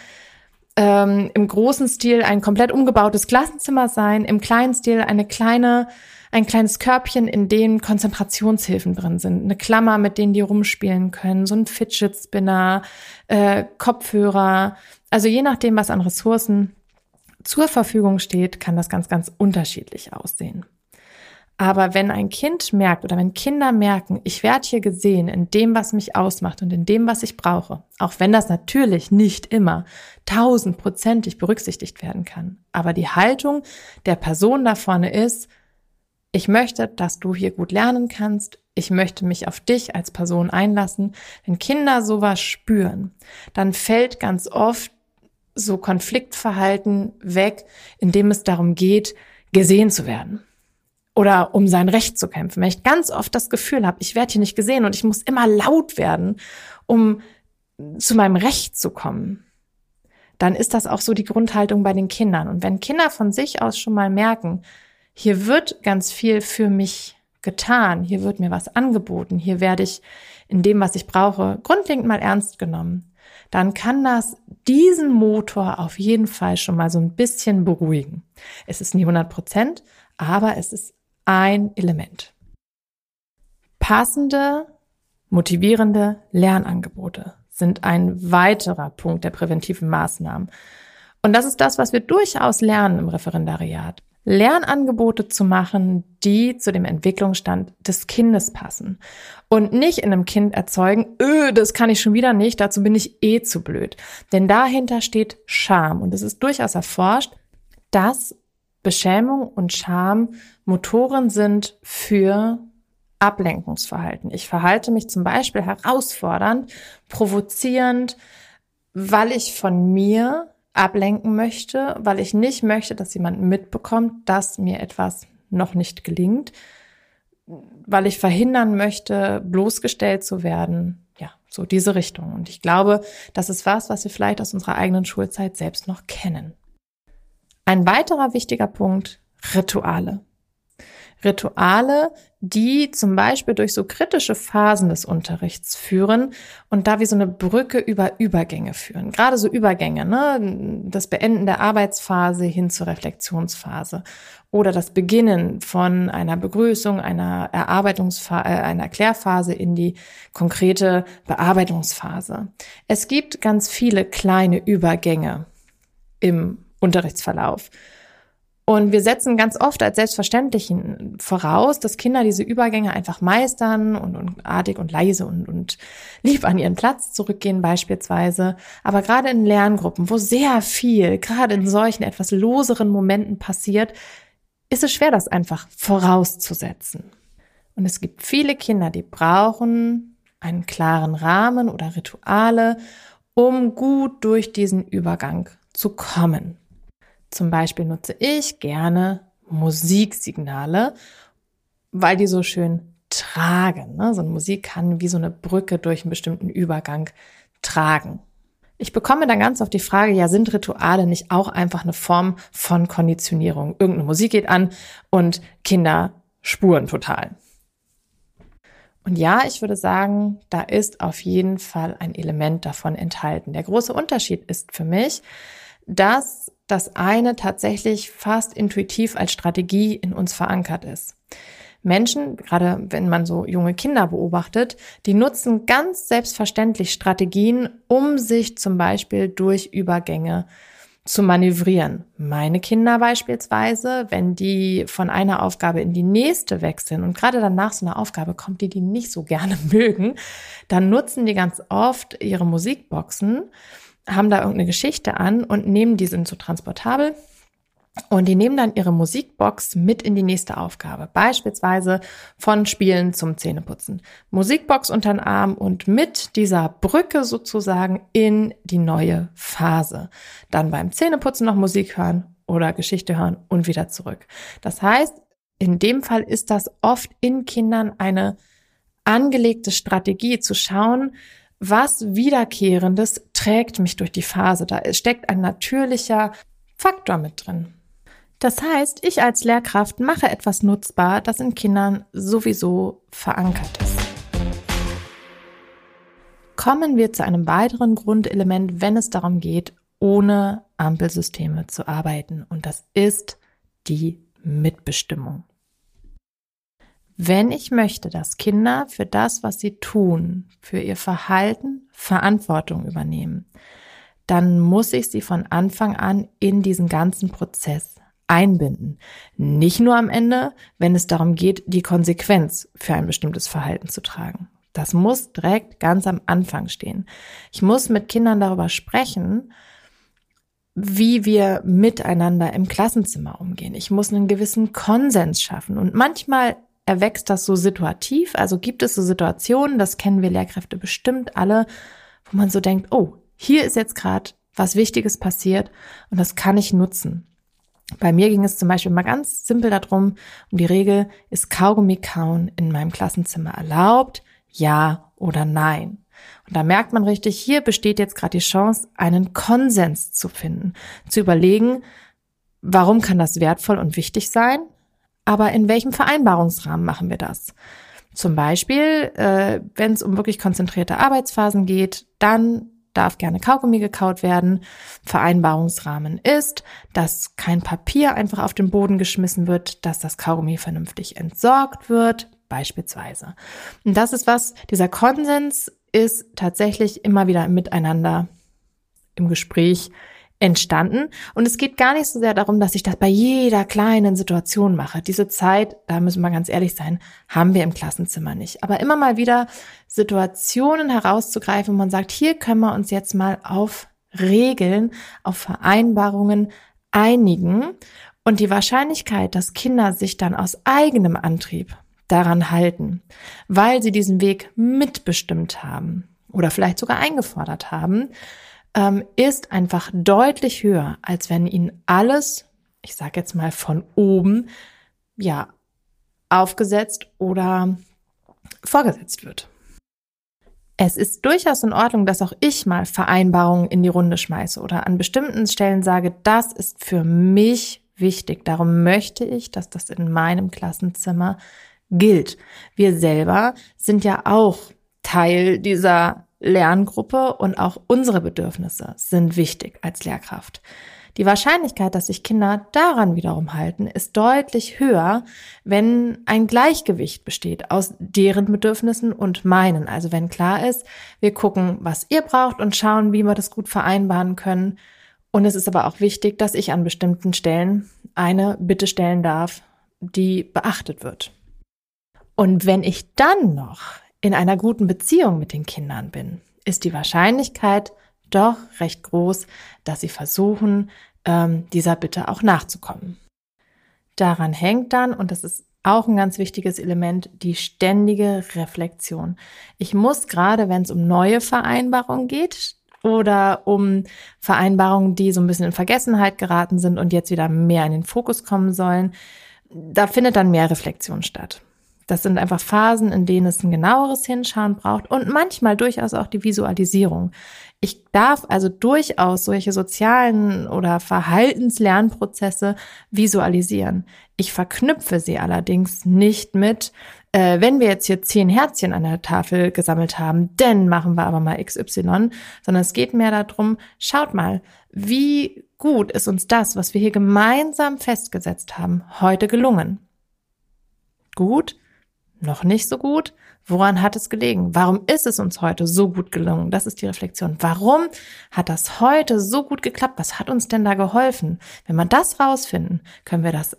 ähm, im großen Stil ein komplett umgebautes Klassenzimmer sein, im kleinen Stil eine kleine, ein kleines Körbchen, in dem Konzentrationshilfen drin sind. Eine Klammer, mit denen die rumspielen können, so ein Fidget Spinner, äh, Kopfhörer. Also je nachdem, was an Ressourcen zur Verfügung steht, kann das ganz, ganz unterschiedlich aussehen. Aber wenn ein Kind merkt oder wenn Kinder merken, ich werde hier gesehen in dem, was mich ausmacht und in dem, was ich brauche, auch wenn das natürlich nicht immer tausendprozentig berücksichtigt werden kann, aber die Haltung der Person da vorne ist, Ich möchte, dass du hier gut lernen kannst. Ich möchte mich auf dich als Person einlassen. Wenn Kinder sowas spüren, dann fällt ganz oft so Konfliktverhalten weg, indem es darum geht, gesehen zu werden oder um sein Recht zu kämpfen. Wenn ich ganz oft das Gefühl habe, ich werde hier nicht gesehen und ich muss immer laut werden, um zu meinem Recht zu kommen, dann ist das auch so die Grundhaltung bei den Kindern. Und wenn Kinder von sich aus schon mal merken, hier wird ganz viel für mich getan, hier wird mir was angeboten, hier werde ich in dem, was ich brauche, grundlegend mal ernst genommen, dann kann das diesen Motor auf jeden Fall schon mal so ein bisschen beruhigen. Es ist nie 100 Prozent, aber es ist ein Element. Passende, motivierende Lernangebote sind ein weiterer Punkt der präventiven Maßnahmen. Und das ist das, was wir durchaus lernen im Referendariat. Lernangebote zu machen, die zu dem Entwicklungsstand des Kindes passen. Und nicht in einem Kind erzeugen, öh, das kann ich schon wieder nicht, dazu bin ich eh zu blöd. Denn dahinter steht Scham. Und es ist durchaus erforscht, dass Beschämung und Scham Motoren sind für Ablenkungsverhalten. Ich verhalte mich zum Beispiel herausfordernd, provozierend, weil ich von mir ablenken möchte, weil ich nicht möchte, dass jemand mitbekommt, dass mir etwas noch nicht gelingt, weil ich verhindern möchte, bloßgestellt zu werden. Ja, so diese Richtung. Und ich glaube, das ist was, was wir vielleicht aus unserer eigenen Schulzeit selbst noch kennen. Ein weiterer wichtiger Punkt, Rituale. Rituale, die zum Beispiel durch so kritische Phasen des Unterrichts führen und da wie so eine Brücke über Übergänge führen. Gerade so Übergänge, ne? das Beenden der Arbeitsphase hin zur Reflexionsphase oder das Beginnen von einer Begrüßung, einer Erarbeitungsphase, äh, einer Erklärphase in die konkrete Bearbeitungsphase. Es gibt ganz viele kleine Übergänge im Unterrichtsverlauf. Und wir setzen ganz oft als selbstverständlich voraus, dass Kinder diese Übergänge einfach meistern und, und artig und leise und, und lieb an ihren Platz zurückgehen beispielsweise. Aber gerade in Lerngruppen, wo sehr viel, gerade in solchen etwas loseren Momenten passiert, ist es schwer, das einfach vorauszusetzen. Und es gibt viele Kinder, die brauchen einen klaren Rahmen oder Rituale, um gut durch diesen Übergang zu kommen. Zum Beispiel nutze ich gerne Musiksignale, weil die so schön tragen. Ne? So eine Musik kann wie so eine Brücke durch einen bestimmten Übergang tragen. Ich bekomme dann ganz oft die Frage, ja, sind Rituale nicht auch einfach eine Form von Konditionierung? Irgendeine Musik geht an und Kinder spuren total. Und ja, ich würde sagen, da ist auf jeden Fall ein Element davon enthalten. Der große Unterschied ist für mich, dass das eine tatsächlich fast intuitiv als Strategie in uns verankert ist. Menschen, gerade wenn man so junge Kinder beobachtet, die nutzen ganz selbstverständlich Strategien, um sich zum Beispiel durch Übergänge zu manövrieren. Meine Kinder beispielsweise, wenn die von einer Aufgabe in die nächste wechseln und gerade danach so eine Aufgabe kommt, die die nicht so gerne mögen, dann nutzen die ganz oft ihre Musikboxen haben da irgendeine Geschichte an und nehmen, die sind so transportabel. Und die nehmen dann ihre Musikbox mit in die nächste Aufgabe. Beispielsweise von Spielen zum Zähneputzen. Musikbox unter den Arm und mit dieser Brücke sozusagen in die neue Phase. Dann beim Zähneputzen noch Musik hören oder Geschichte hören und wieder zurück. Das heißt, in dem Fall ist das oft in Kindern eine angelegte Strategie zu schauen, was Wiederkehrendes trägt mich durch die Phase. Da steckt ein natürlicher Faktor mit drin. Das heißt, ich als Lehrkraft mache etwas nutzbar, das in Kindern sowieso verankert ist. Kommen wir zu einem weiteren Grundelement, wenn es darum geht, ohne Ampelsysteme zu arbeiten. Und das ist die Mitbestimmung. Wenn ich möchte, dass Kinder für das, was sie tun, für ihr Verhalten Verantwortung übernehmen, dann muss ich sie von Anfang an in diesen ganzen Prozess einbinden. Nicht nur am Ende, wenn es darum geht, die Konsequenz für ein bestimmtes Verhalten zu tragen. Das muss direkt ganz am Anfang stehen. Ich muss mit Kindern darüber sprechen, wie wir miteinander im Klassenzimmer umgehen. Ich muss einen gewissen Konsens schaffen. Und manchmal erwächst das so situativ. Also gibt es so Situationen, das kennen wir Lehrkräfte bestimmt alle, wo man so denkt, oh, hier ist jetzt gerade was Wichtiges passiert und das kann ich nutzen. Bei mir ging es zum Beispiel mal ganz simpel darum, um die Regel, ist Kaugummi kauen in meinem Klassenzimmer erlaubt? Ja oder nein? Und da merkt man richtig, hier besteht jetzt gerade die Chance, einen Konsens zu finden, zu überlegen, warum kann das wertvoll und wichtig sein, aber in welchem Vereinbarungsrahmen machen wir das? Zum Beispiel, äh, wenn es um wirklich konzentrierte Arbeitsphasen geht, dann darf gerne Kaugummi gekaut werden. Vereinbarungsrahmen ist, dass kein Papier einfach auf den Boden geschmissen wird, dass das Kaugummi vernünftig entsorgt wird, beispielsweise. Und das ist was, dieser Konsens ist tatsächlich immer wieder miteinander im Gespräch entstanden. Und es geht gar nicht so sehr darum, dass ich das bei jeder kleinen Situation mache. Diese Zeit, da müssen wir ganz ehrlich sein, haben wir im Klassenzimmer nicht. Aber immer mal wieder Situationen herauszugreifen, wo man sagt, hier können wir uns jetzt mal auf Regeln, auf Vereinbarungen einigen. Und die Wahrscheinlichkeit, dass Kinder sich dann aus eigenem Antrieb daran halten, weil sie diesen Weg mitbestimmt haben oder vielleicht sogar eingefordert haben, ähm, ist einfach deutlich höher, als wenn ihnen alles, ich sage jetzt mal von oben, ja, aufgesetzt oder vorgesetzt wird. Es ist durchaus in Ordnung, dass auch ich mal Vereinbarungen in die Runde schmeiße oder an bestimmten Stellen sage, das ist für mich wichtig. Darum möchte ich, dass das in meinem Klassenzimmer gilt. Wir selber sind ja auch Teil dieser Lerngruppe und auch unsere Bedürfnisse sind wichtig als Lehrkraft. Die Wahrscheinlichkeit, dass sich Kinder daran wiederum halten, ist deutlich höher, wenn ein Gleichgewicht besteht aus deren Bedürfnissen und meinen. Also wenn klar ist, wir gucken, was ihr braucht und schauen, wie wir das gut vereinbaren können. Und es ist aber auch wichtig, dass ich an bestimmten Stellen eine Bitte stellen darf, die beachtet wird. Und wenn ich dann noch in einer guten Beziehung mit den Kindern bin, ist die Wahrscheinlichkeit doch recht groß, dass sie versuchen, ähm, dieser Bitte auch nachzukommen. Daran hängt dann, und das ist auch ein ganz wichtiges Element, die ständige Reflexion. Ich muss gerade, wenn es um neue Vereinbarungen geht oder um Vereinbarungen, die so ein bisschen in Vergessenheit geraten sind und jetzt wieder mehr in den Fokus kommen sollen, da findet dann mehr Reflexion statt. Das sind einfach Phasen, in denen es ein genaueres Hinschauen braucht und manchmal durchaus auch die Visualisierung. Ich darf also durchaus solche sozialen oder Verhaltenslernprozesse visualisieren. Ich verknüpfe sie allerdings nicht mit, äh, wenn wir jetzt hier zehn Herzchen an der Tafel gesammelt haben, dann machen wir aber mal XY, sondern es geht mehr darum, schaut mal, wie gut ist uns das, was wir hier gemeinsam festgesetzt haben, heute gelungen. Gut, noch nicht so gut? Woran hat es gelegen? Warum ist es uns heute so gut gelungen? Das ist die Reflexion. Warum hat das heute so gut geklappt? Was hat uns denn da geholfen? Wenn wir das rausfinden, können wir das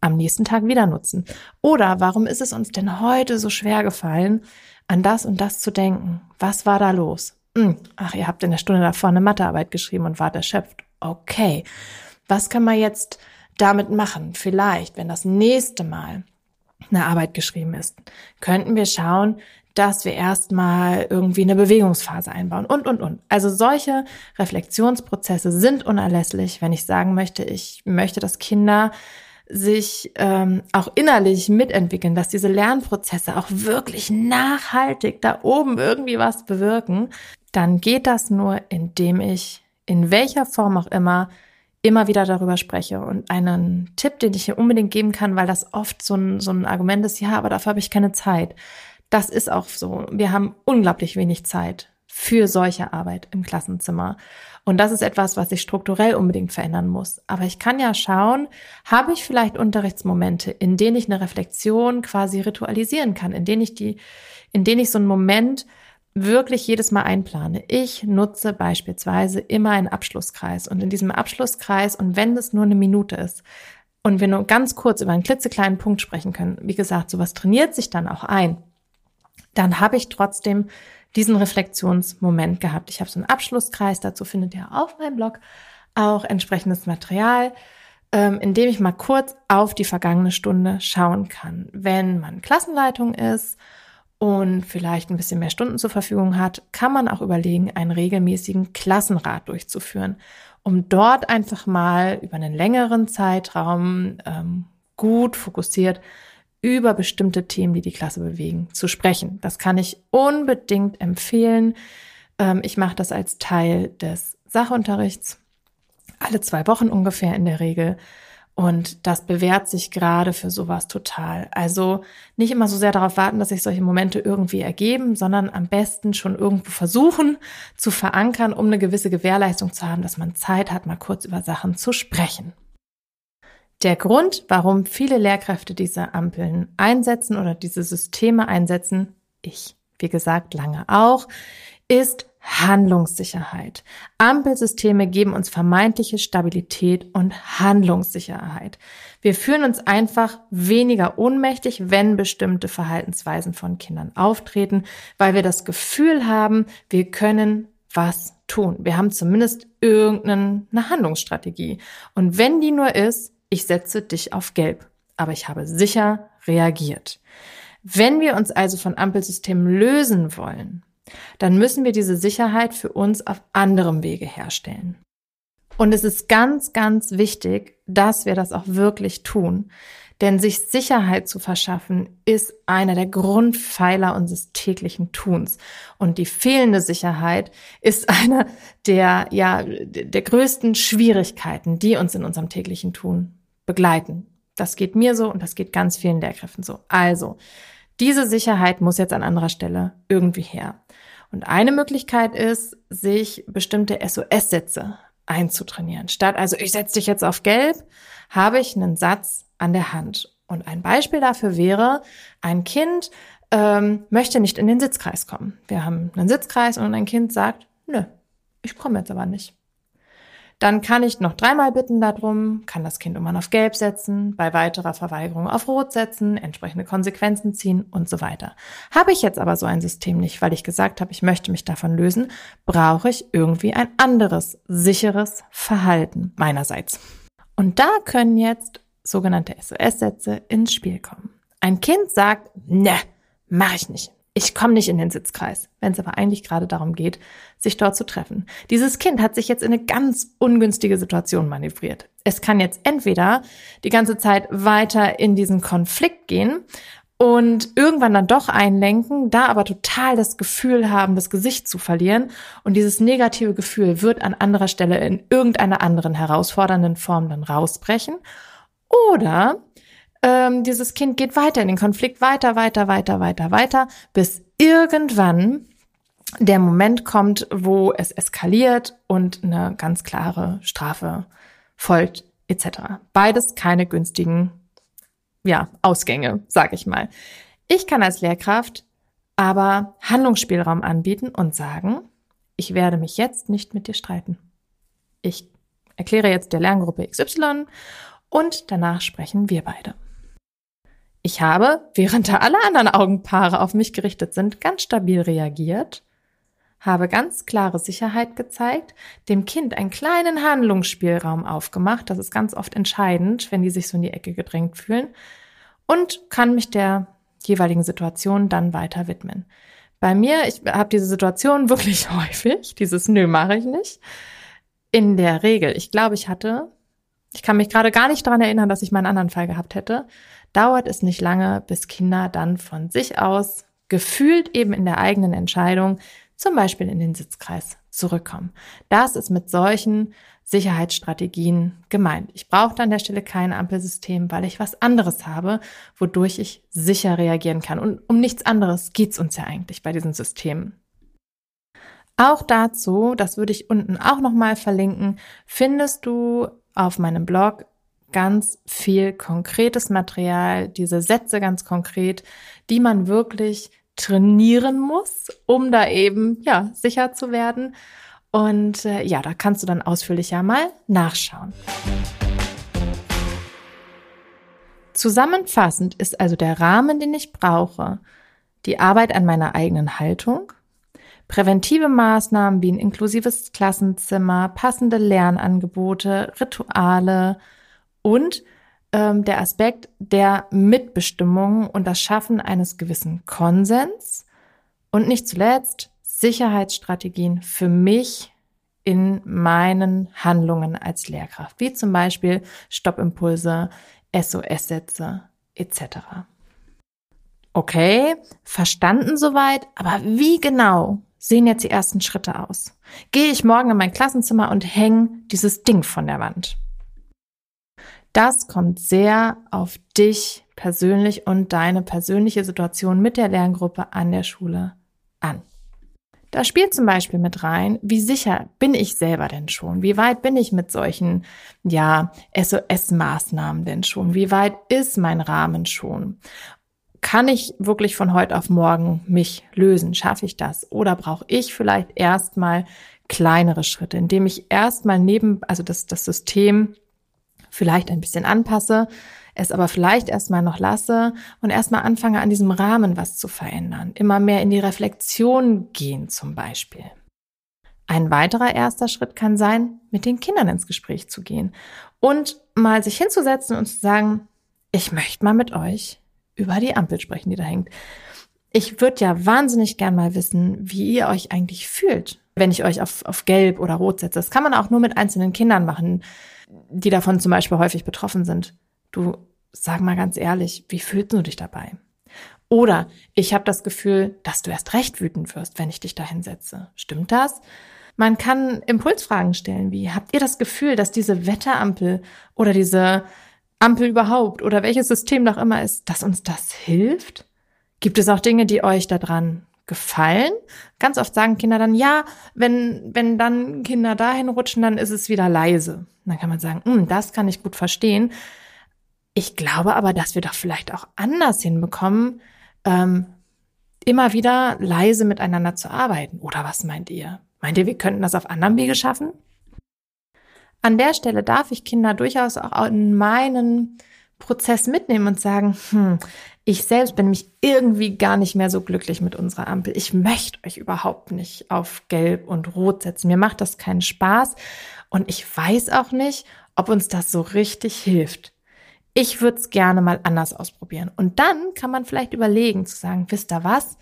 am nächsten Tag wieder nutzen. Oder warum ist es uns denn heute so schwer gefallen, an das und das zu denken? Was war da los? Hm, ach, ihr habt in der Stunde davor eine Mathearbeit geschrieben und wart erschöpft. Okay. Was können wir jetzt damit machen? Vielleicht, wenn das nächste Mal eine Arbeit geschrieben ist, könnten wir schauen, dass wir erstmal irgendwie eine Bewegungsphase einbauen und, und, und. Also solche Reflexionsprozesse sind unerlässlich, wenn ich sagen möchte, ich möchte, dass Kinder sich ähm, auch innerlich mitentwickeln, dass diese Lernprozesse auch wirklich nachhaltig da oben irgendwie was bewirken, dann geht das nur, indem ich in welcher Form auch immer immer wieder darüber spreche. Und einen Tipp, den ich hier unbedingt geben kann, weil das oft so ein, so ein Argument ist, ja, aber dafür habe ich keine Zeit. Das ist auch so. Wir haben unglaublich wenig Zeit für solche Arbeit im Klassenzimmer. Und das ist etwas, was ich strukturell unbedingt verändern muss. Aber ich kann ja schauen, habe ich vielleicht Unterrichtsmomente, in denen ich eine Reflexion quasi ritualisieren kann, in denen ich die, in denen ich so einen Moment wirklich jedes Mal einplane. Ich nutze beispielsweise immer einen Abschlusskreis und in diesem Abschlusskreis und wenn es nur eine Minute ist und wir nur ganz kurz über einen klitzekleinen Punkt sprechen können, wie gesagt, sowas trainiert sich dann auch ein, dann habe ich trotzdem diesen Reflexionsmoment gehabt. Ich habe so einen Abschlusskreis, dazu findet ihr auf meinem Blog auch entsprechendes Material, ähm, in dem ich mal kurz auf die vergangene Stunde schauen kann. Wenn man Klassenleitung ist und vielleicht ein bisschen mehr Stunden zur Verfügung hat, kann man auch überlegen, einen regelmäßigen Klassenrat durchzuführen, um dort einfach mal über einen längeren Zeitraum ähm, gut fokussiert über bestimmte Themen, die die Klasse bewegen, zu sprechen. Das kann ich unbedingt empfehlen. Ähm, ich mache das als Teil des Sachunterrichts alle zwei Wochen ungefähr in der Regel. Und das bewährt sich gerade für sowas total. Also nicht immer so sehr darauf warten, dass sich solche Momente irgendwie ergeben, sondern am besten schon irgendwo versuchen zu verankern, um eine gewisse Gewährleistung zu haben, dass man Zeit hat, mal kurz über Sachen zu sprechen. Der Grund, warum viele Lehrkräfte diese Ampeln einsetzen oder diese Systeme einsetzen, ich, wie gesagt, lange auch, ist Handlungssicherheit. Ampelsysteme geben uns vermeintliche Stabilität und Handlungssicherheit. Wir fühlen uns einfach weniger ohnmächtig, wenn bestimmte Verhaltensweisen von Kindern auftreten, weil wir das Gefühl haben, wir können was tun. Wir haben zumindest irgendeine Handlungsstrategie. Und wenn die nur ist, ich setze dich auf Gelb, aber ich habe sicher reagiert. Wenn wir uns also von Ampelsystemen lösen wollen, dann müssen wir diese Sicherheit für uns auf anderem Wege herstellen. Und es ist ganz, ganz wichtig, dass wir das auch wirklich tun. Denn sich Sicherheit zu verschaffen, ist einer der Grundpfeiler unseres täglichen Tuns. Und die fehlende Sicherheit ist einer der, ja, der größten Schwierigkeiten, die uns in unserem täglichen Tun begleiten. Das geht mir so und das geht ganz vielen Lehrkräften so. Also, diese Sicherheit muss jetzt an anderer Stelle irgendwie her. Und eine Möglichkeit ist, sich bestimmte SOS-Sätze einzutrainieren. Statt also, ich setze dich jetzt auf Gelb, habe ich einen Satz an der Hand. Und ein Beispiel dafür wäre, ein Kind ähm, möchte nicht in den Sitzkreis kommen. Wir haben einen Sitzkreis und ein Kind sagt, nö, ich komme jetzt aber nicht. Dann kann ich noch dreimal bitten darum, kann das Kind immer auf Gelb setzen, bei weiterer Verweigerung auf Rot setzen, entsprechende Konsequenzen ziehen und so weiter. Habe ich jetzt aber so ein System nicht, weil ich gesagt habe, ich möchte mich davon lösen, brauche ich irgendwie ein anderes, sicheres Verhalten meinerseits. Und da können jetzt sogenannte SOS-Sätze ins Spiel kommen. Ein Kind sagt, ne, mach ich nicht ich komme nicht in den Sitzkreis, wenn es aber eigentlich gerade darum geht, sich dort zu treffen. Dieses Kind hat sich jetzt in eine ganz ungünstige Situation manövriert. Es kann jetzt entweder die ganze Zeit weiter in diesen Konflikt gehen und irgendwann dann doch einlenken, da aber total das Gefühl haben, das Gesicht zu verlieren. Und dieses negative Gefühl wird an anderer Stelle in irgendeiner anderen herausfordernden Form dann rausbrechen. Oder ähm, dieses Kind geht weiter in den Konflikt, weiter, weiter, weiter, weiter, weiter, bis irgendwann der Moment kommt, wo es eskaliert und eine ganz klare Strafe folgt, etc. Beides keine günstigen ja, Ausgänge, sage ich mal. Ich kann als Lehrkraft aber Handlungsspielraum anbieten und sagen, ich werde mich jetzt nicht mit dir streiten. Ich erkläre jetzt der Lerngruppe XY und danach sprechen wir beide. Ich habe, während da alle anderen Augenpaare auf mich gerichtet sind, ganz stabil reagiert, habe ganz klare Sicherheit gezeigt, dem Kind einen kleinen Handlungsspielraum aufgemacht, das ist ganz oft entscheidend, wenn die sich so in die Ecke gedrängt fühlen, und kann mich der jeweiligen Situation dann weiter widmen. Bei mir, ich habe diese Situation wirklich häufig, dieses Nö mache ich nicht. In der Regel, ich glaube, ich hatte, ich kann mich gerade gar nicht daran erinnern, dass ich mal einen anderen Fall gehabt hätte, dauert es nicht lange, bis Kinder dann von sich aus, gefühlt eben in der eigenen Entscheidung, zum Beispiel in den Sitzkreis zurückkommen. Das ist mit solchen Sicherheitsstrategien gemeint. Ich brauche an der Stelle kein Ampelsystem, weil ich was anderes habe, wodurch ich sicher reagieren kann. Und um nichts anderes geht's uns ja eigentlich bei diesen Systemen. Auch dazu, das würde ich unten auch nochmal verlinken, findest du auf meinem Blog ganz viel konkretes Material, diese Sätze ganz konkret, die man wirklich trainieren muss, um da eben ja sicher zu werden. Und äh, ja, da kannst du dann ausführlicher mal nachschauen. Zusammenfassend ist also der Rahmen, den ich brauche, die Arbeit an meiner eigenen Haltung, Präventive Maßnahmen wie ein inklusives Klassenzimmer, passende Lernangebote, Rituale und ähm, der Aspekt der Mitbestimmung und das Schaffen eines gewissen Konsens und nicht zuletzt Sicherheitsstrategien für mich in meinen Handlungen als Lehrkraft, wie zum Beispiel Stoppimpulse, SOS-Sätze etc. Okay, verstanden soweit, aber wie genau sehen jetzt die ersten Schritte aus? Gehe ich morgen in mein Klassenzimmer und hänge dieses Ding von der Wand? Das kommt sehr auf dich persönlich und deine persönliche Situation mit der Lerngruppe an der Schule an. Da spielt zum Beispiel mit rein, wie sicher bin ich selber denn schon? Wie weit bin ich mit solchen, ja, SOS-Maßnahmen denn schon? Wie weit ist mein Rahmen schon? Kann ich wirklich von heute auf morgen mich lösen? Schaffe ich das? Oder brauche ich vielleicht erstmal kleinere Schritte, indem ich erstmal neben, also das, das System vielleicht ein bisschen anpasse, es aber vielleicht erstmal noch lasse und erstmal anfange an diesem Rahmen was zu verändern, immer mehr in die Reflexion gehen zum Beispiel. Ein weiterer erster Schritt kann sein, mit den Kindern ins Gespräch zu gehen und mal sich hinzusetzen und zu sagen, ich möchte mal mit euch über die Ampel sprechen, die da hängt. Ich würde ja wahnsinnig gern mal wissen, wie ihr euch eigentlich fühlt, wenn ich euch auf, auf Gelb oder Rot setze. Das kann man auch nur mit einzelnen Kindern machen, die davon zum Beispiel häufig betroffen sind. Du sag mal ganz ehrlich, wie fühlst du dich dabei? Oder ich habe das Gefühl, dass du erst recht wütend wirst, wenn ich dich da hinsetze. Stimmt das? Man kann Impulsfragen stellen wie, habt ihr das Gefühl, dass diese Wetterampel oder diese Ampel überhaupt oder welches System noch immer ist, dass uns das hilft? Gibt es auch Dinge, die euch daran gefallen? Ganz oft sagen Kinder dann, ja, wenn, wenn dann Kinder dahin rutschen, dann ist es wieder leise. Dann kann man sagen, hm, das kann ich gut verstehen. Ich glaube aber, dass wir doch vielleicht auch anders hinbekommen, ähm, immer wieder leise miteinander zu arbeiten. Oder was meint ihr? Meint ihr, wir könnten das auf anderem Wege schaffen? An der Stelle darf ich Kinder durchaus auch in meinen Prozess mitnehmen und sagen, hm, ich selbst bin mich irgendwie gar nicht mehr so glücklich mit unserer Ampel. Ich möchte euch überhaupt nicht auf Gelb und Rot setzen. Mir macht das keinen Spaß und ich weiß auch nicht, ob uns das so richtig hilft ich würde es gerne mal anders ausprobieren. Und dann kann man vielleicht überlegen zu sagen, wisst ihr was?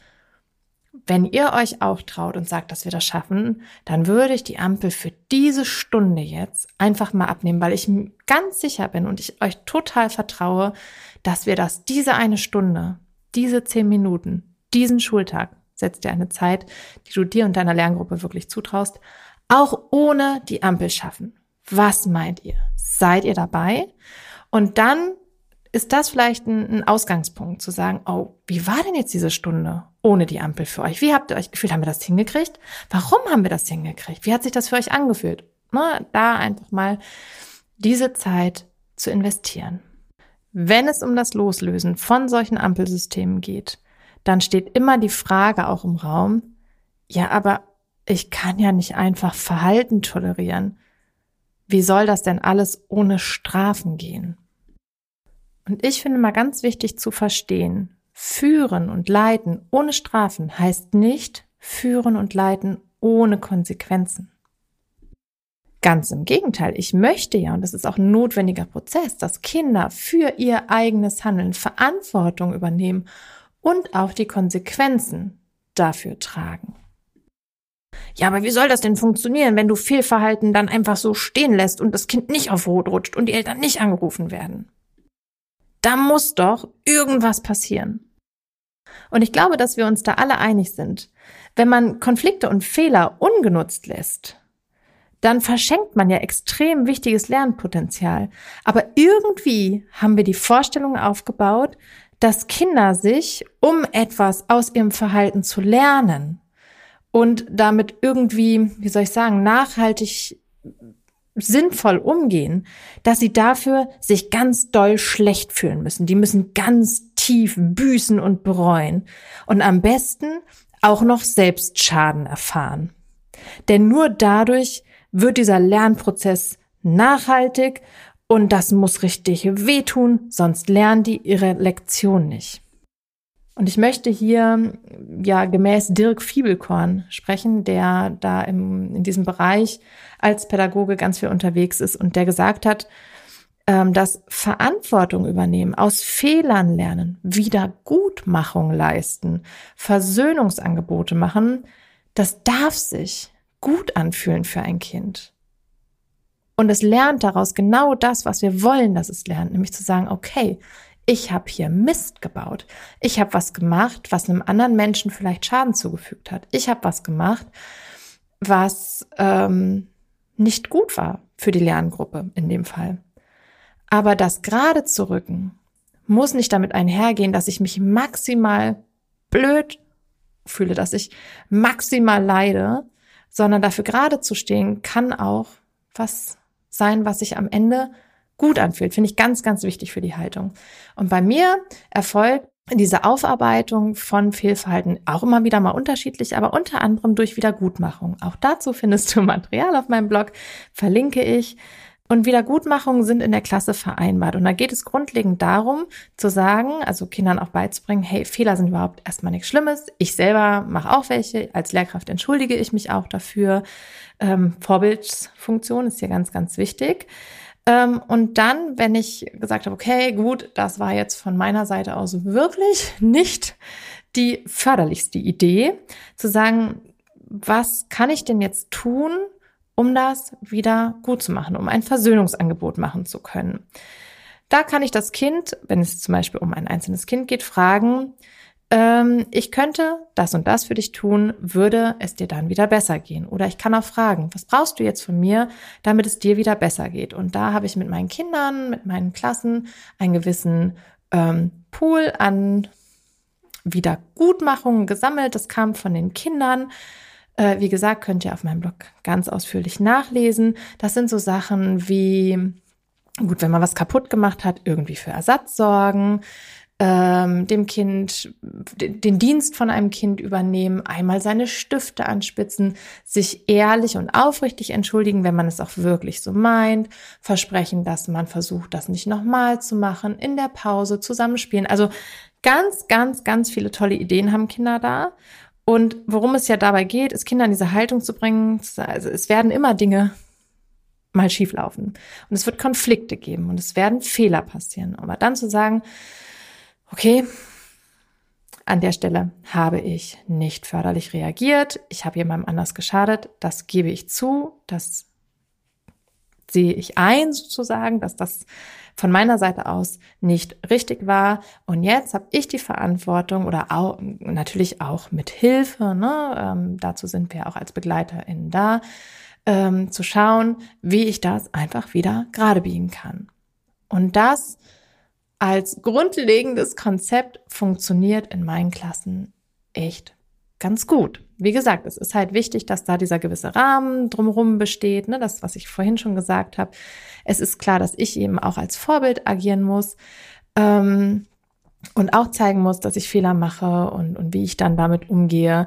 Wenn ihr euch auch traut und sagt, dass wir das schaffen, dann würde ich die Ampel für diese Stunde jetzt einfach mal abnehmen, weil ich ganz sicher bin und ich euch total vertraue, dass wir das diese eine Stunde, diese zehn Minuten, diesen Schultag, setzt dir eine Zeit, die du dir und deiner Lerngruppe wirklich zutraust, auch ohne die Ampel schaffen. Was meint ihr? Seid ihr dabei? Und dann ist das vielleicht ein, ein, Ausgangspunkt zu sagen, oh, wie war denn jetzt diese Stunde ohne die Ampel für euch? Wie habt ihr euch gefühlt? Haben wir das hingekriegt? Warum haben wir das hingekriegt? Wie hat sich das für euch angefühlt? Na, da einfach mal diese Zeit zu investieren. Wenn es um das Loslösen von solchen Ampelsystemen geht, dann steht immer die Frage auch im Raum, ja, aber ich kann ja nicht einfach Verhalten tolerieren. Wie soll das denn alles ohne Strafen gehen? Und ich finde mal ganz wichtig zu verstehen, führen und leiten ohne Strafen heißt nicht führen und leiten ohne Konsequenzen. Ganz im Gegenteil, ich möchte ja, und das ist auch ein notwendiger Prozess, dass Kinder für ihr eigenes Handeln Verantwortung übernehmen und auch die Konsequenzen dafür tragen. Ja, aber wie soll das denn funktionieren, wenn du Fehlverhalten dann einfach so stehen lässt und das Kind nicht auf Rot rutscht und die Eltern nicht angerufen werden? Da muss doch irgendwas passieren. Und ich glaube, dass wir uns da alle einig sind. Wenn man Konflikte und Fehler ungenutzt lässt, dann verschenkt man ja extrem wichtiges Lernpotenzial. Aber irgendwie haben wir die Vorstellung aufgebaut, dass Kinder sich, um etwas aus ihrem Verhalten zu lernen und damit irgendwie, wie soll ich sagen, nachhaltig sinnvoll umgehen, dass sie dafür sich ganz doll schlecht fühlen müssen. Die müssen ganz tief büßen und bereuen und am besten auch noch selbst Schaden erfahren. Denn nur dadurch wird dieser Lernprozess nachhaltig und das muss richtig wehtun, sonst lernen die ihre Lektion nicht. Und ich möchte hier ja gemäß Dirk Fiebelkorn sprechen, der da im, in diesem Bereich als Pädagoge ganz viel unterwegs ist und der gesagt hat, ähm, dass Verantwortung übernehmen, aus Fehlern lernen, Wiedergutmachung leisten, Versöhnungsangebote machen, das darf sich gut anfühlen für ein Kind. Und es lernt daraus genau das, was wir wollen, dass es lernt, nämlich zu sagen, okay, ich habe hier Mist gebaut. Ich habe was gemacht, was einem anderen Menschen vielleicht Schaden zugefügt hat. Ich habe was gemacht, was ähm, nicht gut war für die Lerngruppe in dem Fall. Aber das gerade zu rücken muss nicht damit einhergehen, dass ich mich maximal blöd fühle, dass ich maximal leide, sondern dafür gerade zu stehen kann auch was sein, was sich am Ende gut anfühlt. Finde ich ganz, ganz wichtig für die Haltung. Und bei mir erfolgt diese Aufarbeitung von Fehlverhalten auch immer wieder mal unterschiedlich, aber unter anderem durch Wiedergutmachung. Auch dazu findest du Material auf meinem Blog, verlinke ich. Und Wiedergutmachungen sind in der Klasse vereinbart. Und da geht es grundlegend darum, zu sagen, also Kindern auch beizubringen, hey, Fehler sind überhaupt erstmal nichts Schlimmes. Ich selber mache auch welche. Als Lehrkraft entschuldige ich mich auch dafür. Ähm, Vorbildsfunktion ist hier ganz, ganz wichtig. Ähm, und dann, wenn ich gesagt habe, okay, gut, das war jetzt von meiner Seite aus wirklich nicht die förderlichste Idee, zu sagen, was kann ich denn jetzt tun, um das wieder gut zu machen, um ein Versöhnungsangebot machen zu können. Da kann ich das Kind, wenn es zum Beispiel um ein einzelnes Kind geht, fragen, ähm, ich könnte das und das für dich tun, würde es dir dann wieder besser gehen? Oder ich kann auch fragen, was brauchst du jetzt von mir, damit es dir wieder besser geht? Und da habe ich mit meinen Kindern, mit meinen Klassen einen gewissen ähm, Pool an Wiedergutmachungen gesammelt. Das kam von den Kindern. Äh, wie gesagt, könnt ihr auf meinem Blog ganz ausführlich nachlesen. Das sind so Sachen wie, gut, wenn man was kaputt gemacht hat, irgendwie für Ersatz sorgen, ähm, dem Kind den, Dienst von einem Kind übernehmen, einmal seine Stifte anspitzen, sich ehrlich und aufrichtig entschuldigen, wenn man es auch wirklich so meint, versprechen, dass man versucht, das nicht nochmal zu machen, in der Pause zusammenspielen. Also ganz, ganz, ganz viele tolle Ideen haben Kinder da. Und worum es ja dabei geht, ist Kinder in diese Haltung zu bringen. Also es werden immer Dinge mal schieflaufen. Und es wird Konflikte geben und es werden Fehler passieren. Aber dann zu sagen, okay, an der Stelle habe ich nicht förderlich reagiert. Ich habe jemandem anders geschadet. Das gebe ich zu. Das sehe ich ein, sozusagen, dass das von meiner Seite aus nicht richtig war. Und jetzt habe ich die Verantwortung oder auch, natürlich auch mit Hilfe, ne, ähm, dazu sind wir auch als BegleiterInnen da, ähm, zu schauen, wie ich das einfach wieder gerade biegen kann. Und das als grundlegendes Konzept funktioniert in meinen Klassen echt ganz gut. Wie gesagt, es ist halt wichtig, dass da dieser gewisse Rahmen drumherum besteht, ne, das, was ich vorhin schon gesagt habe. Es ist klar, dass ich eben auch als Vorbild agieren muss ähm, und auch zeigen muss, dass ich Fehler mache und, und wie ich dann damit umgehe.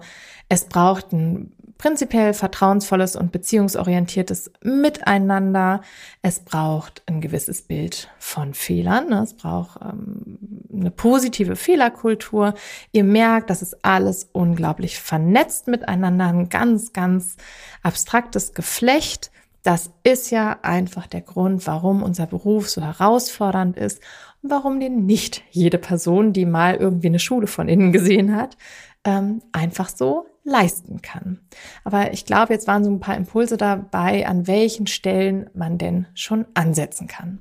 Es braucht ein prinzipiell vertrauensvolles und beziehungsorientiertes Miteinander. Es braucht ein gewisses Bild von Fehlern. Ne? Es braucht ähm, eine positive Fehlerkultur. Ihr merkt, das ist alles unglaublich vernetzt miteinander. Ein ganz, ganz abstraktes Geflecht. Das ist ja einfach der Grund, warum unser Beruf so herausfordernd ist und warum den nicht jede Person, die mal irgendwie eine Schule von innen gesehen hat, ähm, einfach so leisten kann. Aber ich glaube, jetzt waren so ein paar Impulse dabei, an welchen Stellen man denn schon ansetzen kann.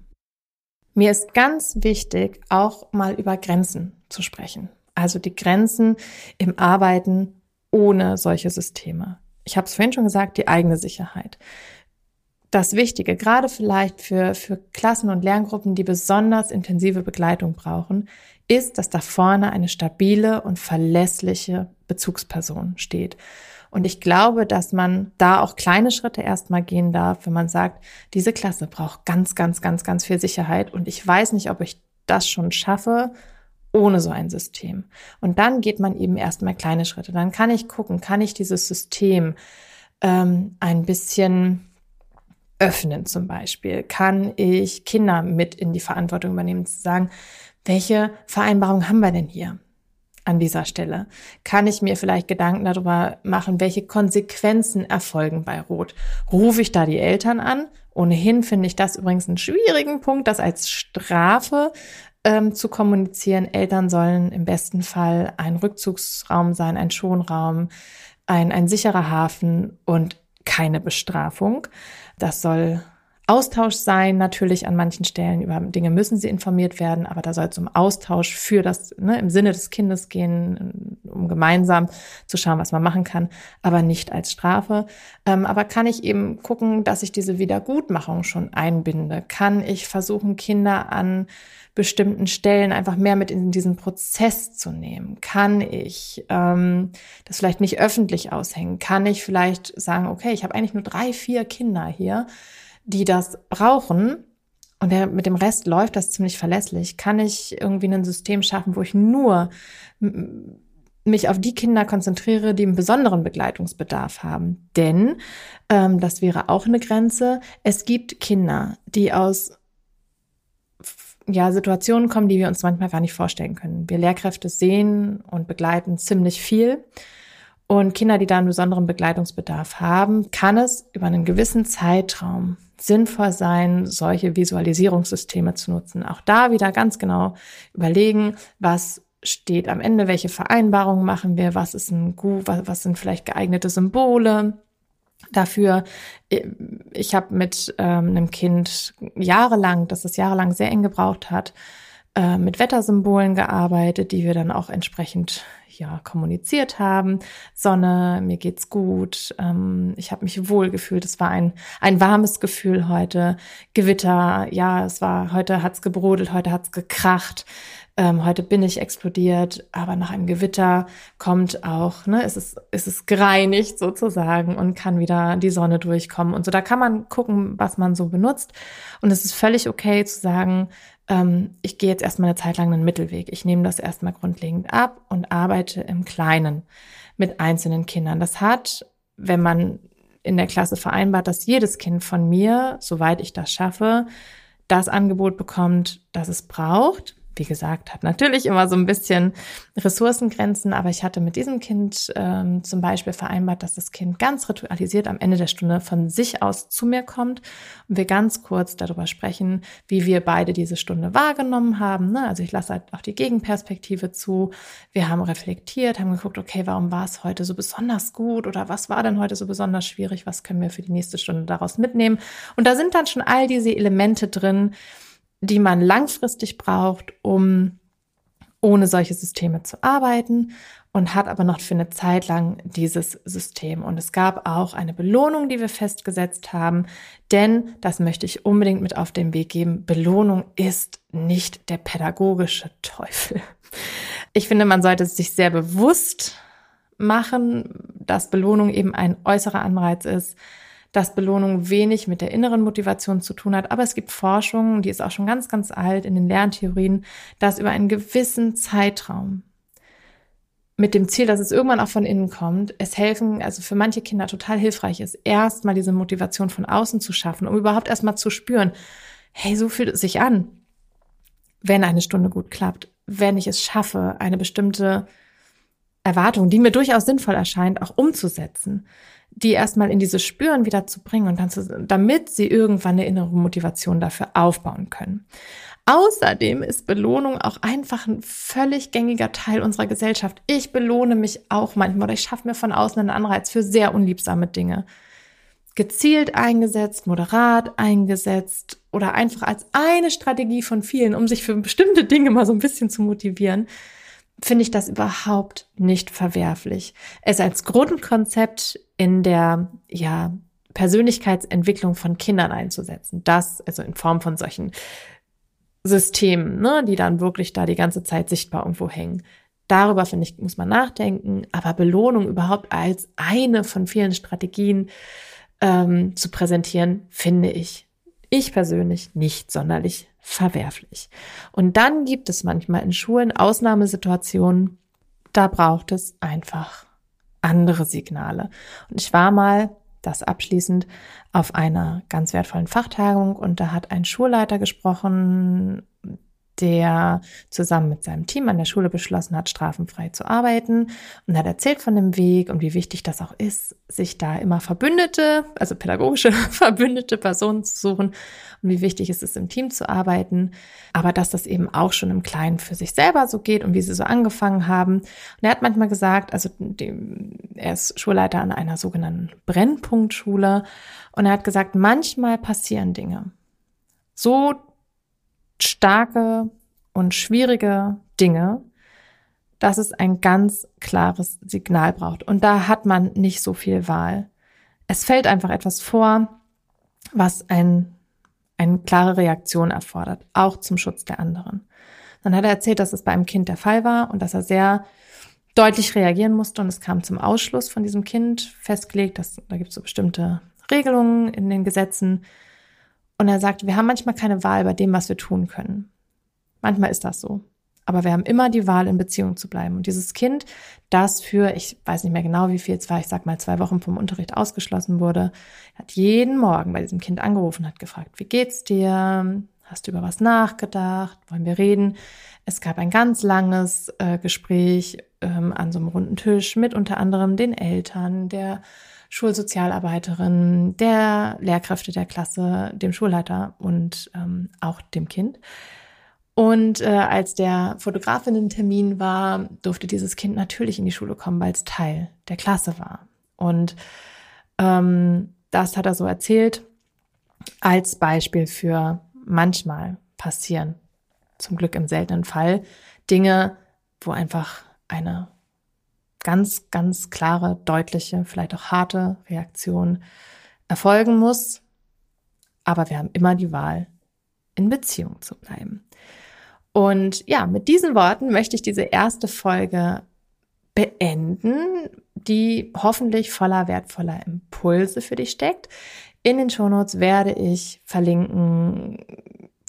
Mir ist ganz wichtig, auch mal über Grenzen zu sprechen. Also die Grenzen im Arbeiten ohne solche Systeme. Ich habe es vorhin schon gesagt, die eigene Sicherheit. Das Wichtige, gerade vielleicht für, für Klassen und Lerngruppen, die besonders intensive Begleitung brauchen, ist, dass da vorne eine stabile und verlässliche Bezugsperson steht. Und ich glaube, dass man da auch kleine Schritte erstmal gehen darf, wenn man sagt, diese Klasse braucht ganz, ganz, ganz, ganz viel Sicherheit und ich weiß nicht, ob ich das schon schaffe ohne so ein System. Und dann geht man eben erstmal kleine Schritte. Dann kann ich gucken, kann ich dieses System ähm, ein bisschen öffnen zum Beispiel? Kann ich Kinder mit in die Verantwortung übernehmen, zu sagen, welche Vereinbarung haben wir denn hier? an dieser Stelle? Kann ich mir vielleicht Gedanken darüber machen, welche Konsequenzen erfolgen bei Rot? Rufe ich da die Eltern an? Ohnehin finde ich das übrigens einen schwierigen Punkt, das als Strafe ähm, zu kommunizieren. Eltern sollen im besten Fall ein Rückzugsraum sein, ein Schonraum, ein, ein sicherer Hafen und keine Bestrafung. Das soll Austausch sein, natürlich an manchen Stellen über Dinge müssen sie informiert werden, aber da soll es um Austausch für das, ne, im Sinne des Kindes gehen, um gemeinsam zu schauen, was man machen kann, aber nicht als Strafe. Ähm, aber kann ich eben gucken, dass ich diese Wiedergutmachung schon einbinde? Kann ich versuchen, Kinder an bestimmten Stellen einfach mehr mit in diesen Prozess zu nehmen? Kann ich ähm, das vielleicht nicht öffentlich aushängen? Kann ich vielleicht sagen, okay, ich habe eigentlich nur drei, vier Kinder hier die das brauchen und der, mit dem Rest läuft das ziemlich verlässlich, kann ich irgendwie ein System schaffen, wo ich nur mich auf die Kinder konzentriere, die einen besonderen Begleitungsbedarf haben. Denn, ähm, das wäre auch eine Grenze, es gibt Kinder, die aus ja, Situationen kommen, die wir uns manchmal gar nicht vorstellen können. Wir Lehrkräfte sehen und begleiten ziemlich viel. Und Kinder, die da einen besonderen Begleitungsbedarf haben, kann es über einen gewissen Zeitraum sinnvoll sein, solche Visualisierungssysteme zu nutzen. Auch da wieder ganz genau überlegen, was steht am Ende, welche Vereinbarungen machen wir, was ist ein gut, was, sind vielleicht geeignete Symbole dafür. Ich habe mit ähm, einem Kind jahrelang, das es jahrelang sehr eng gebraucht hat, äh, mit Wettersymbolen gearbeitet, die wir dann auch entsprechend ja kommuniziert haben. Sonne, mir geht's gut, ähm, ich habe mich wohl gefühlt. Es war ein ein warmes Gefühl heute. Gewitter, ja, es war heute hat's gebrodelt, heute hat's gekracht. Ähm, heute bin ich explodiert, aber nach einem Gewitter kommt auch, ne, es ist, es ist gereinigt sozusagen und kann wieder die Sonne durchkommen und so. Da kann man gucken, was man so benutzt. Und es ist völlig okay zu sagen, ähm, ich gehe jetzt erstmal eine Zeit lang einen Mittelweg. Ich nehme das erstmal grundlegend ab und arbeite im Kleinen mit einzelnen Kindern. Das hat, wenn man in der Klasse vereinbart, dass jedes Kind von mir, soweit ich das schaffe, das Angebot bekommt, das es braucht wie gesagt, hat natürlich immer so ein bisschen Ressourcengrenzen, aber ich hatte mit diesem Kind ähm, zum Beispiel vereinbart, dass das Kind ganz ritualisiert am Ende der Stunde von sich aus zu mir kommt und wir ganz kurz darüber sprechen, wie wir beide diese Stunde wahrgenommen haben. Ne? Also ich lasse halt auch die Gegenperspektive zu. Wir haben reflektiert, haben geguckt, okay, warum war es heute so besonders gut oder was war denn heute so besonders schwierig? Was können wir für die nächste Stunde daraus mitnehmen? Und da sind dann schon all diese Elemente drin, die man langfristig braucht, um ohne solche Systeme zu arbeiten und hat aber noch für eine Zeit lang dieses System. Und es gab auch eine Belohnung, die wir festgesetzt haben, denn das möchte ich unbedingt mit auf den Weg geben. Belohnung ist nicht der pädagogische Teufel. Ich finde, man sollte sich sehr bewusst machen, dass Belohnung eben ein äußerer Anreiz ist, dass Belohnung wenig mit der inneren Motivation zu tun hat. Aber es gibt Forschung, die ist auch schon ganz, ganz alt in den Lerntheorien, dass über einen gewissen Zeitraum mit dem Ziel, dass es irgendwann auch von innen kommt, es helfen, also für manche Kinder total hilfreich ist, erstmal diese Motivation von außen zu schaffen, um überhaupt erstmal zu spüren, hey, so fühlt es sich an, wenn eine Stunde gut klappt, wenn ich es schaffe, eine bestimmte Erwartung, die mir durchaus sinnvoll erscheint, auch umzusetzen die erstmal in dieses Spüren wieder zu bringen und dann zu, damit sie irgendwann eine innere Motivation dafür aufbauen können. Außerdem ist Belohnung auch einfach ein völlig gängiger Teil unserer Gesellschaft. Ich belohne mich auch manchmal oder ich schaffe mir von außen einen Anreiz für sehr unliebsame Dinge. Gezielt eingesetzt, moderat eingesetzt oder einfach als eine Strategie von vielen, um sich für bestimmte Dinge mal so ein bisschen zu motivieren finde ich das überhaupt nicht verwerflich. Es als Grundkonzept in der, ja, Persönlichkeitsentwicklung von Kindern einzusetzen. Das, also in Form von solchen Systemen, ne, die dann wirklich da die ganze Zeit sichtbar irgendwo hängen. Darüber, finde ich, muss man nachdenken. Aber Belohnung überhaupt als eine von vielen Strategien ähm, zu präsentieren, finde ich, ich persönlich nicht sonderlich verwerflich. Und dann gibt es manchmal in Schulen Ausnahmesituationen, da braucht es einfach andere Signale. Und ich war mal das abschließend auf einer ganz wertvollen Fachtagung und da hat ein Schulleiter gesprochen, der zusammen mit seinem Team an der Schule beschlossen hat, strafenfrei zu arbeiten und hat erzählt von dem Weg und wie wichtig das auch ist, sich da immer Verbündete, also pädagogische Verbündete Personen zu suchen und wie wichtig es ist, im Team zu arbeiten, aber dass das eben auch schon im Kleinen für sich selber so geht und wie sie so angefangen haben. Und er hat manchmal gesagt, also er ist Schulleiter an einer sogenannten Brennpunktschule und er hat gesagt, manchmal passieren Dinge. So starke und schwierige Dinge, dass es ein ganz klares Signal braucht. Und da hat man nicht so viel Wahl. Es fällt einfach etwas vor, was ein, eine klare Reaktion erfordert, auch zum Schutz der anderen. Dann hat er erzählt, dass es bei einem Kind der Fall war und dass er sehr deutlich reagieren musste und es kam zum Ausschluss von diesem Kind festgelegt, dass da gibt es so bestimmte Regelungen in den Gesetzen, und er sagt, wir haben manchmal keine Wahl bei dem, was wir tun können. Manchmal ist das so. Aber wir haben immer die Wahl, in Beziehung zu bleiben. Und dieses Kind, das für, ich weiß nicht mehr genau, wie viel es war, ich sag mal zwei Wochen vom Unterricht ausgeschlossen wurde, hat jeden Morgen bei diesem Kind angerufen, hat gefragt, wie geht's dir? Hast du über was nachgedacht? Wollen wir reden? Es gab ein ganz langes äh, Gespräch ähm, an so einem runden Tisch mit unter anderem den Eltern, der Schulsozialarbeiterin, der Lehrkräfte der Klasse, dem Schulleiter und ähm, auch dem Kind. Und äh, als der Fotografinnen-Termin war, durfte dieses Kind natürlich in die Schule kommen, weil es Teil der Klasse war. Und ähm, das hat er so erzählt als Beispiel für manchmal passieren, zum Glück im seltenen Fall, Dinge, wo einfach eine ganz, ganz klare, deutliche, vielleicht auch harte Reaktion erfolgen muss. Aber wir haben immer die Wahl, in Beziehung zu bleiben. Und ja, mit diesen Worten möchte ich diese erste Folge beenden, die hoffentlich voller wertvoller Impulse für dich steckt. In den Shownotes werde ich verlinken,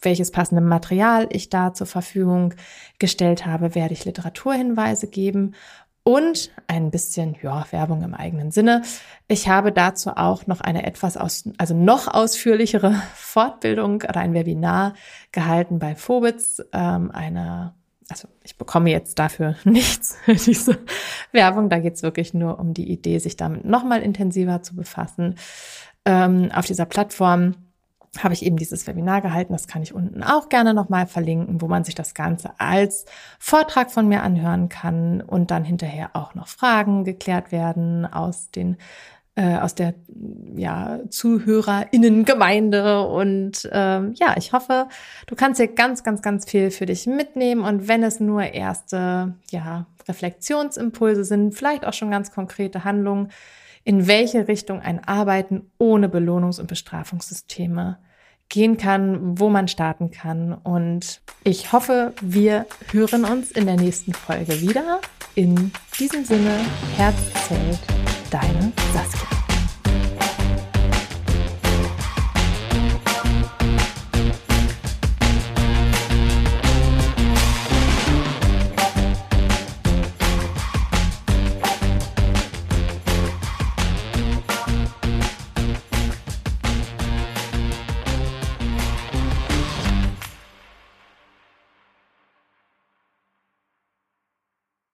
welches passende Material ich da zur Verfügung gestellt habe, werde ich Literaturhinweise geben und ein bisschen ja, Werbung im eigenen Sinne. Ich habe dazu auch noch eine etwas aus, also noch ausführlichere Fortbildung oder ein Webinar gehalten bei Phobitz, ähm, eine also ich bekomme jetzt dafür nichts für diese Werbung. Da geht es wirklich nur um die Idee, sich damit nochmal intensiver zu befassen. Ähm, auf dieser Plattform habe ich eben dieses Webinar gehalten. Das kann ich unten auch gerne nochmal verlinken, wo man sich das Ganze als Vortrag von mir anhören kann und dann hinterher auch noch Fragen geklärt werden aus den äh, aus der ja, ZuhörerInnengemeinde. Und ähm, ja, ich hoffe, du kannst hier ganz, ganz, ganz viel für dich mitnehmen. Und wenn es nur erste ja, Reflexionsimpulse sind, vielleicht auch schon ganz konkrete Handlungen, in welche Richtung ein Arbeiten ohne Belohnungs- und Bestrafungssysteme gehen kann, wo man starten kann. Und ich hoffe, wir hören uns in der nächsten Folge wieder. In diesem Sinne, Herz zählt, deine Saskia.